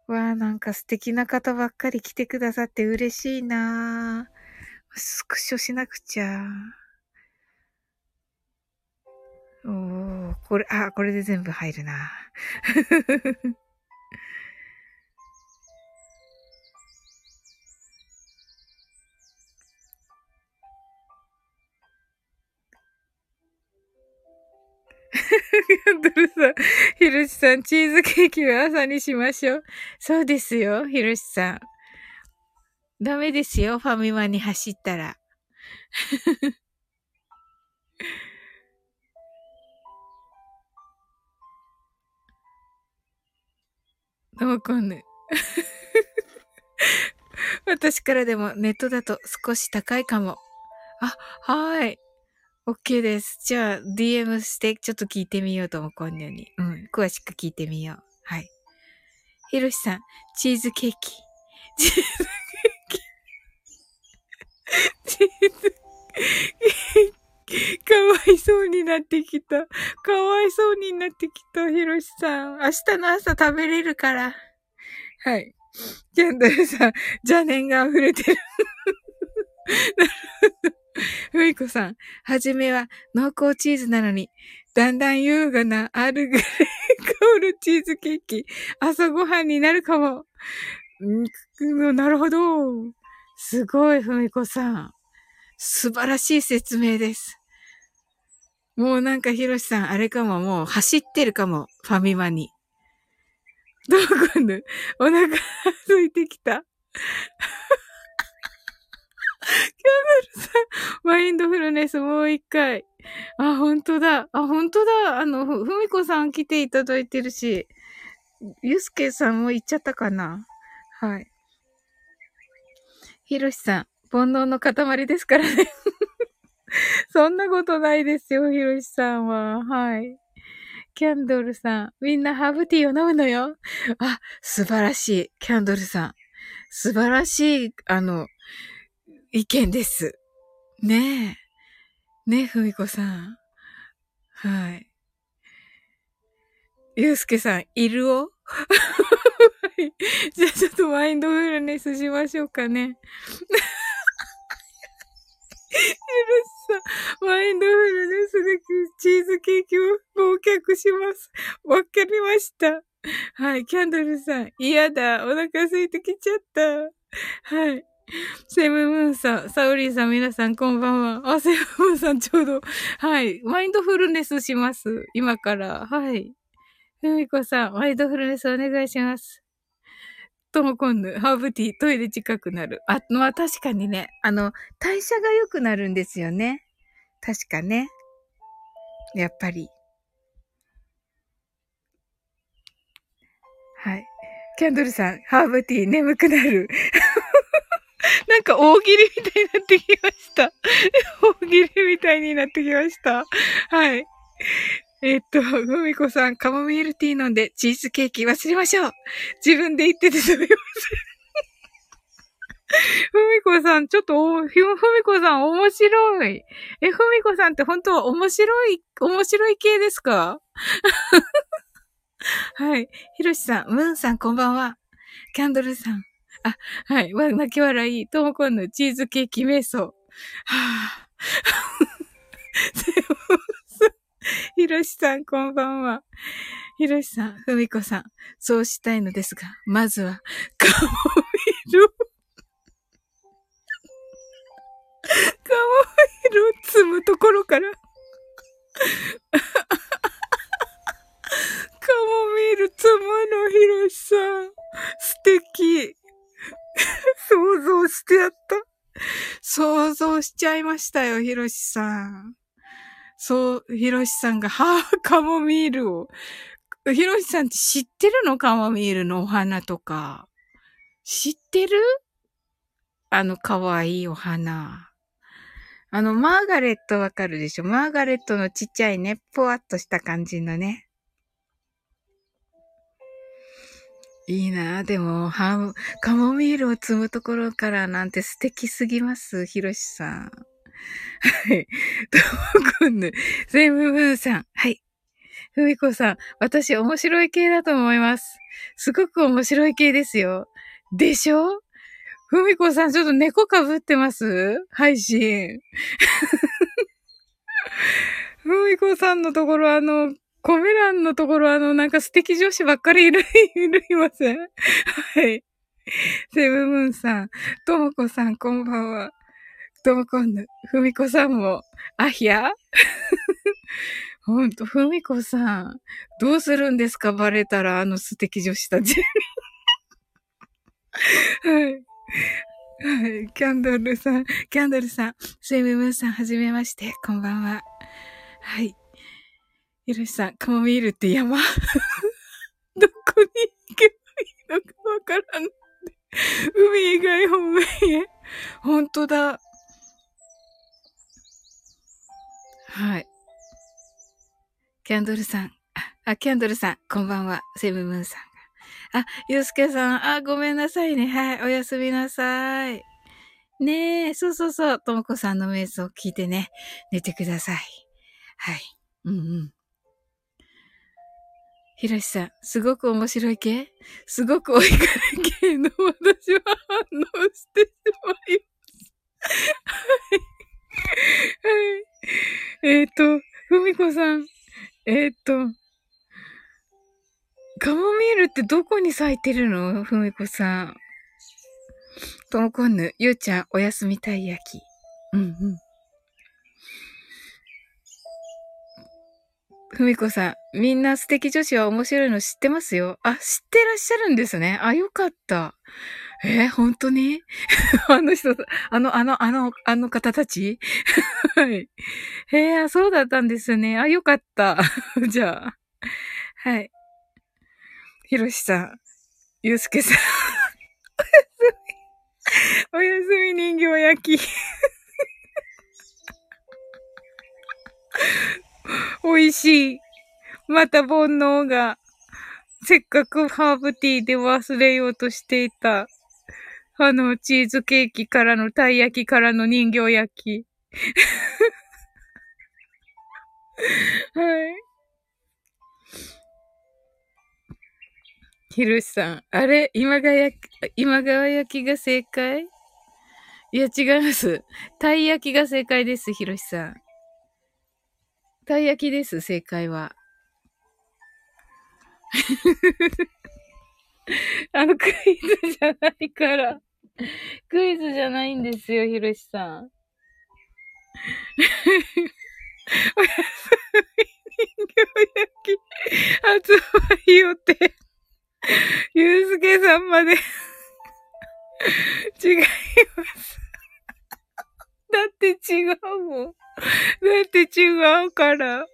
ー。わあ、なんか素敵な方ばっかり来てくださって嬉しいなースクショしなくちゃ。これ、あ、これで全部入るな。(laughs) ドルさん、ひろしさん、チーズケーキは朝にしましょう。そうですよ、ひろしさん。ダメですよ、ファミマに走ったら。(laughs) わかんない。(laughs) 私からでもネットだと少し高いかも。あ、はーい。OK です。じゃあ、DM してちょっと聞いてみようと思う、今夜に。うん。詳しく聞いてみよう。はい。ひろしさん、チーズケーキ。なってきた。かわいそうになってきた、ひろしさん。明日の朝食べれるから。はい。キャンドルさん、邪念が溢れてる。なるほど。ふみこさん、はじめは濃厚チーズなのに、だんだん優雅なアールグレイ香るチーズケーキ、朝ごはんになるかも。んなるほど。すごい、ふみこさん。素晴らしい説明です。もうなんかひろしさん、あれかも、もう走ってるかも、ファミマに。どうこぬお腹空いてきた。キャンドルさん、マインドフルネスもう一回。あ、本当だ。あ、本当だ。あの、ふ、ふみこさん来ていただいてるし、ゆすけさんも行っちゃったかなはい。ひろしさん、煩悩の塊ですからね (laughs) そんなことないですよ、ひろしさんは。はい。キャンドルさん、みんなハーブティーを飲むのよ。あ、素晴らしい。キャンドルさん。素晴らしい、あの、意見です。ねえ。ねえ、ふみこさん。はい。ゆうすけさん、いるお？(laughs) じゃあちょっとマインドフルネスしましょうかね。ゆ (laughs) るさ、マインドフルネスでチーズケーキを忘却します。わかりました。はい、キャンドルさん、嫌だ。お腹空いてきちゃった。はい。セムムーンさん、サウリーさん、皆さんこんばんは。あ、セムムーンさんちょうど、はい、マインドフルネスします。今から。はい。ふみこさん、マインドフルネスお願いします。ともこんぬ、ハーブティー、トイレ近くなる。あ、まあ確かにね、あの、代謝が良くなるんですよね。確かね。やっぱり。はい。キャンドルさん、ハーブティー眠くなる。(laughs) なんか大喜利みたいになってきました。(laughs) 大喜利みたいになってきました。はい。えっと、ふみこさん、カモミールティー飲んでチーズケーキ忘れましょう。自分で言っててすみません。ふみこさん、ちょっと、ふみこさん面白い。え、ふみこさんって本当は面白い、面白い系ですか？(laughs) はい。ひろしさん、ムーンさんこんばんは。キャンドルさん。あ、はい。泣き笑い。ともこんのチーズケーキ瞑想。はぁ。(laughs) ひろしさん、こんばんは。ひろしさん、ふみこさん、そうしたいのですが、まずは、顔を見る。顔を見るを積むところから。カモミール積むの、ひろしさん。素敵。想像してやった。想像しちゃいましたよ、ひろしさん。そう、ひろしさんが、(laughs) はぁ、カモミールを。ひろしさんって知ってるの？カモミールのお花とか。知ってる？あの、かわいいお花。あの、マーガレットわかるでしょ？マーガレットのちっちゃいね、ぽわっとした感じのね。いいなぁでも、ハカモミールを摘むところからなんて素敵すぎます、ひろしさん。はい。ともこんぬ。セムブンさん。はい。ふみこさん。私面白い系だと思います。すごく面白い系ですよ。でしょ？ふみこさん、ちょっと猫かぶってます？配信。(laughs) ふみこさんのところ、あの、コメ欄のところ、あの、なんか素敵女子ばっかりいる、(laughs) いるいません？はい。セブムーンさん、ともこさん、こんばんは。ともこんぬ、ふみこさんも、あひやほんと、ふみこさん、どうするんですか？バレたら、あの素敵女子たち (laughs) はい。はい。キャンドルさん、キャンドルさん、セイムムーンさん、はじめまして、こんばんは。はい。ひろしさん、カモミールって山？(laughs) どこに行けばいいのかわからん。海以外方面へ。ほんとだ。はい。キャンドルさん。あ、キャンドルさん、こんばんは。セブムーンさんが。あ、ゆうすけさん、あ、ごめんなさいね。はい、おやすみなさい。ねえ、そうそうそう。ともこさんの瞑想を聞いてね、寝てください。はい。うんうん。ひろしさん、すごく面白い系？すごく追いかれ系の私は反応してしまいます。はい。はいえっと、ふみこさん。えっ、ー、と、カモミールってどこに咲いてるの？ふみこさん。ともこんぬ、ゆうちゃん、おやすみたい焼き。うんうん。ふみこさん、みんな素敵女子は面白いの知ってますよ。あ、知ってらっしゃるんですね。あ、よかった。えー、本当に？(laughs) あの人、あの、あの、あの、あの方たち？(laughs) はい。へえ、そうだったんですね。あ、よかった。(laughs) じゃあ。はい。ひろしさん、ゆうすけさん。おやすみおやすみ人形焼き。美味しい。また煩悩が。せっかくハーブティーで忘れようとしていた。あの、チーズケーキからのたい焼きからの人形焼き。はい。ひろしさん。あれ今川焼、今川焼きが正解？いや、違います。たい焼きが正解です、ひろしさん。たい焼きです、正解は。(laughs) あの、クイズじゃないから。(laughs) クイズじゃないんですよ、ひろしさん。おやすみ人形焼き発売予定。ゆうすけさんまで違います。だって違うもん。だって違うから。あ、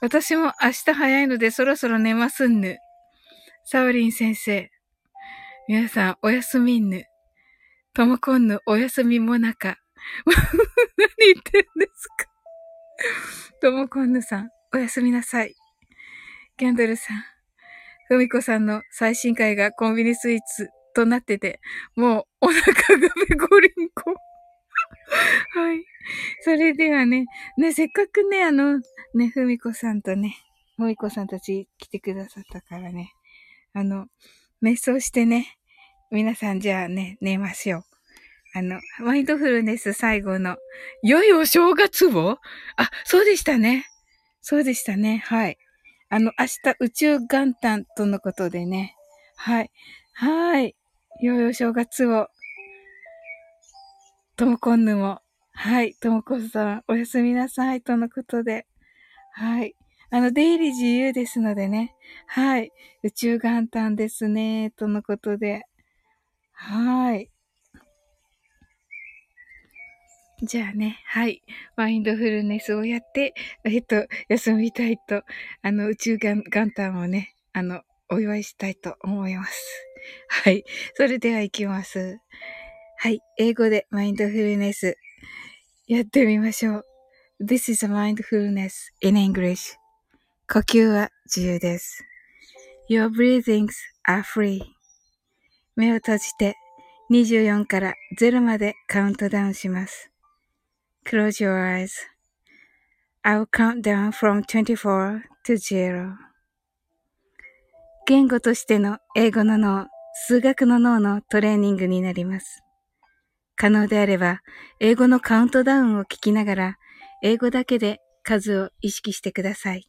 私も明日早いのでそろそろ寝ますんぬ。サウリン先生。皆さん、おやすみんぬ。ともこんぬ、おやすみもなか。(laughs) 何言ってんですかともこんぬさん、おやすみなさい。キャンドルさん、ふみこさんの最新回がコンビニスイーツとなってて、もうお腹がペコリンコ。(laughs) はい。それではね、ね、せっかくね、あの、ね、ふみこさんとね、ふみこさんたち来てくださったからね、あの、瞑想してね、皆さんじゃあね、寝ましょう。あの、マインドフルネス最後の、良いお正月を？あ、そうでしたね。そうでしたね。はい。あの、明日宇宙元旦とのことでね。はい。はい。良いお正月を。ともこんぬも。はい。ともこさん、おやすみなさい。とのことで。はい。あの、出入り自由ですのでね。はい。宇宙元旦ですね。とのことで。はい。じゃあね、はい。マインドフルネスをやって、えっと、休みたいと、あの、宇宙元旦をね、あの、お祝いしたいと思います。はい。それでは行きます。はい。英語でマインドフルネスやってみましょう。This is a mindfulness in English. 呼吸は自由です。Your breathings are free. 目を閉じて24から0までカウントダウンします。Close your eyes. I'll count down from 24 to 0. 言語としての英語の脳、数学の脳のトレーニングになります。可能であれば、英語のカウントダウンを聞きながら、英語だけで数を意識してください。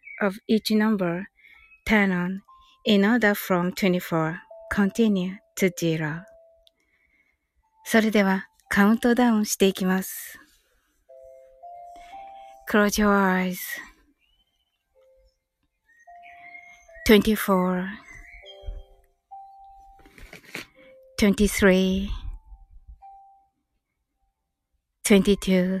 of each number turn on in order from 24 continue to 0. それではカウントダウンしていきます。Close your eyes. 24 23 22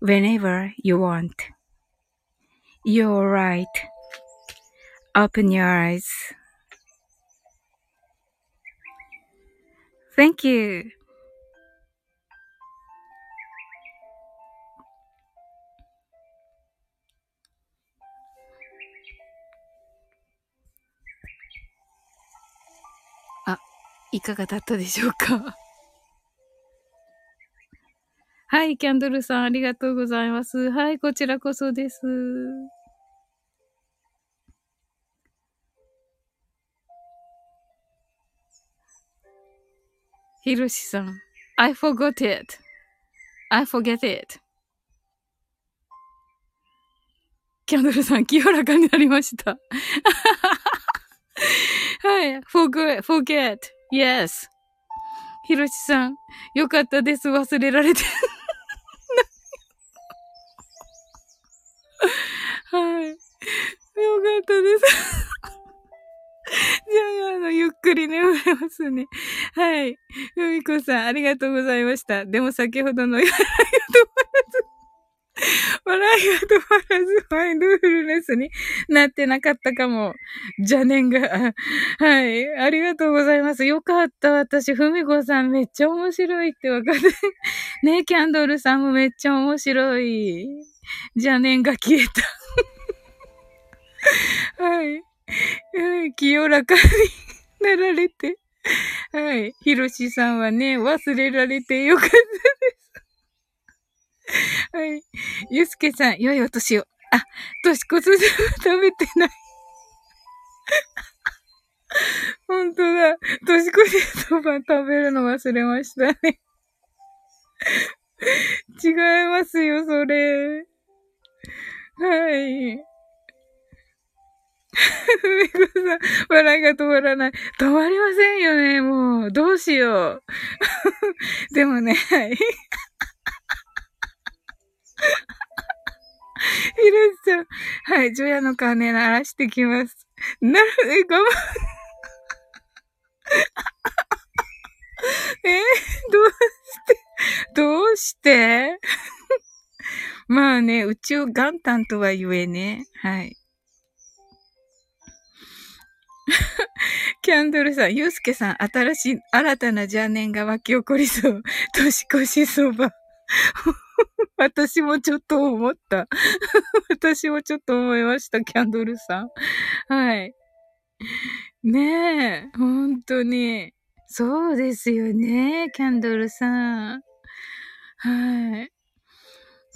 whenever you want. You're right. Open your eyes. Thank you. あ、いかがだったでしょうか はい、キャンドルさんありがとうございます。はい、こちらこそです。ひろしさん。I forgot it. I forget it. キャンドルさん、清らかになりました。(laughs) はい。forget, forget. Yes. ひろしさん、よかったです。忘れられて。はい。よかったです。じゃあ、あの、ゆっくり眠れますね。はい。ふみこさん、ありがとうございました。でも先ほどの、ありがとう笑いが止まらずマインドフルネスになってなかったかも。邪念が。はい。ありがとうございます。よかった。私、ふみこさんめっちゃ面白いってわかる。ねキャンドルさんもめっちゃ面白い。邪念が消えた。はい。はい。清らかになられて。はい。ひろしさんはね、忘れられてよかったです。はい。ゆすけさん、良いお年を。あ、年越すでは食べてない。本当だ。年越しそば食べるの忘れましたね。違いますよ、それ。はい。ふみこさん、笑いが止まらない。止まりませんよね、もう。どうしよう。(laughs) でもね、はい。ひろしさん。はい、除夜の鐘鳴らしてきます。なる、え、我慢。えどうして、どうして？まあね、宇宙元旦とは言えね。はい。キャンドルさん、ゆうすけさん、新しい、新たな邪念が湧き起こりそう。(laughs) 年越しそば。(laughs) 私もちょっと思った。(laughs) 私もちょっと思いました、キャンドルさん。はい。ねえ、本当に。そうですよね、キャンドルさん。はい。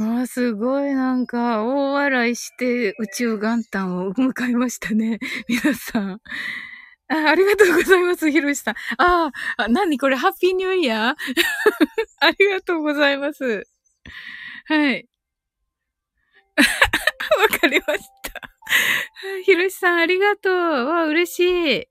ああすごいなんか、大笑いして宇宙元旦を迎えましたね。(laughs) 皆さん。あありがとうございます、ひろしさん。ああ、何これ、ハッピーニューイヤー？(laughs) ありがとうございます。はい。(laughs) わかりました。ひろしさん、ありがとう。わ、嬉しい。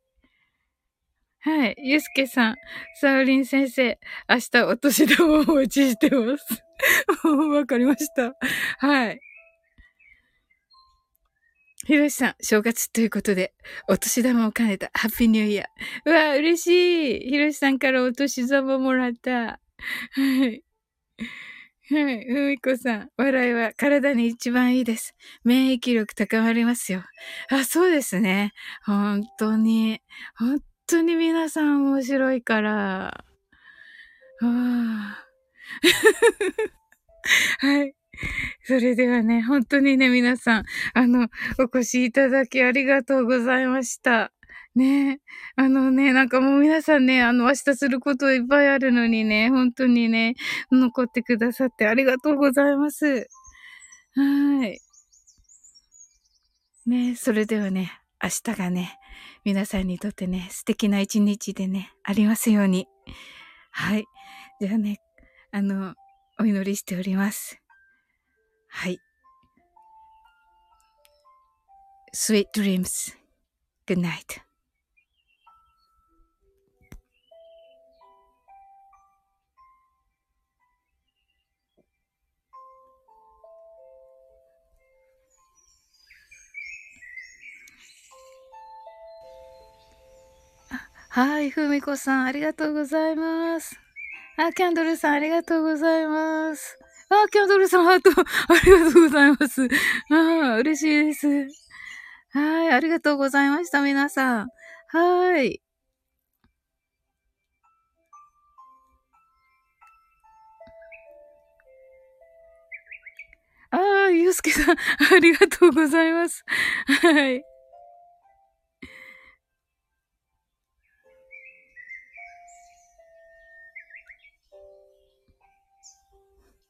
はい。ゆうすけさん、サウリン先生、明日お年玉をお待ちしてます。(laughs) わかりました。はい。ひろしさん、正月ということで、お年玉を兼ねたハッピーニューイヤー。うわ、嬉しい。ひろしさんからお年玉もらった。はい。はい。ふみこさん、笑いは体に一番いいです。免疫力高まりますよ。あ、そうですね。本当に、本当に皆さん面白いから。あ (laughs) はい。それではね、本当にね、皆さん、あの、お越しいただきありがとうございました。ねあのね、なんかもう皆さんね、あの、明日することいっぱいあるのにね、本当にね、残ってくださってありがとうございます。はい。ねそれではね、明日がね、皆さんにとってね、素敵な一日でね、ありますように。はい。じゃあね、あの、お祈りしております。はい。Sweet dreams. Good night. はい、ふみこさん、ありがとうございます。あ、キャンドルさん、ありがとうございます。あ、キャンドルさん、ハート、(laughs) ありがとうございます。あ嬉しいです。はい、ありがとうございました、皆さん。はい。ああ、ゆうすけさん、ありがとうございます。はい。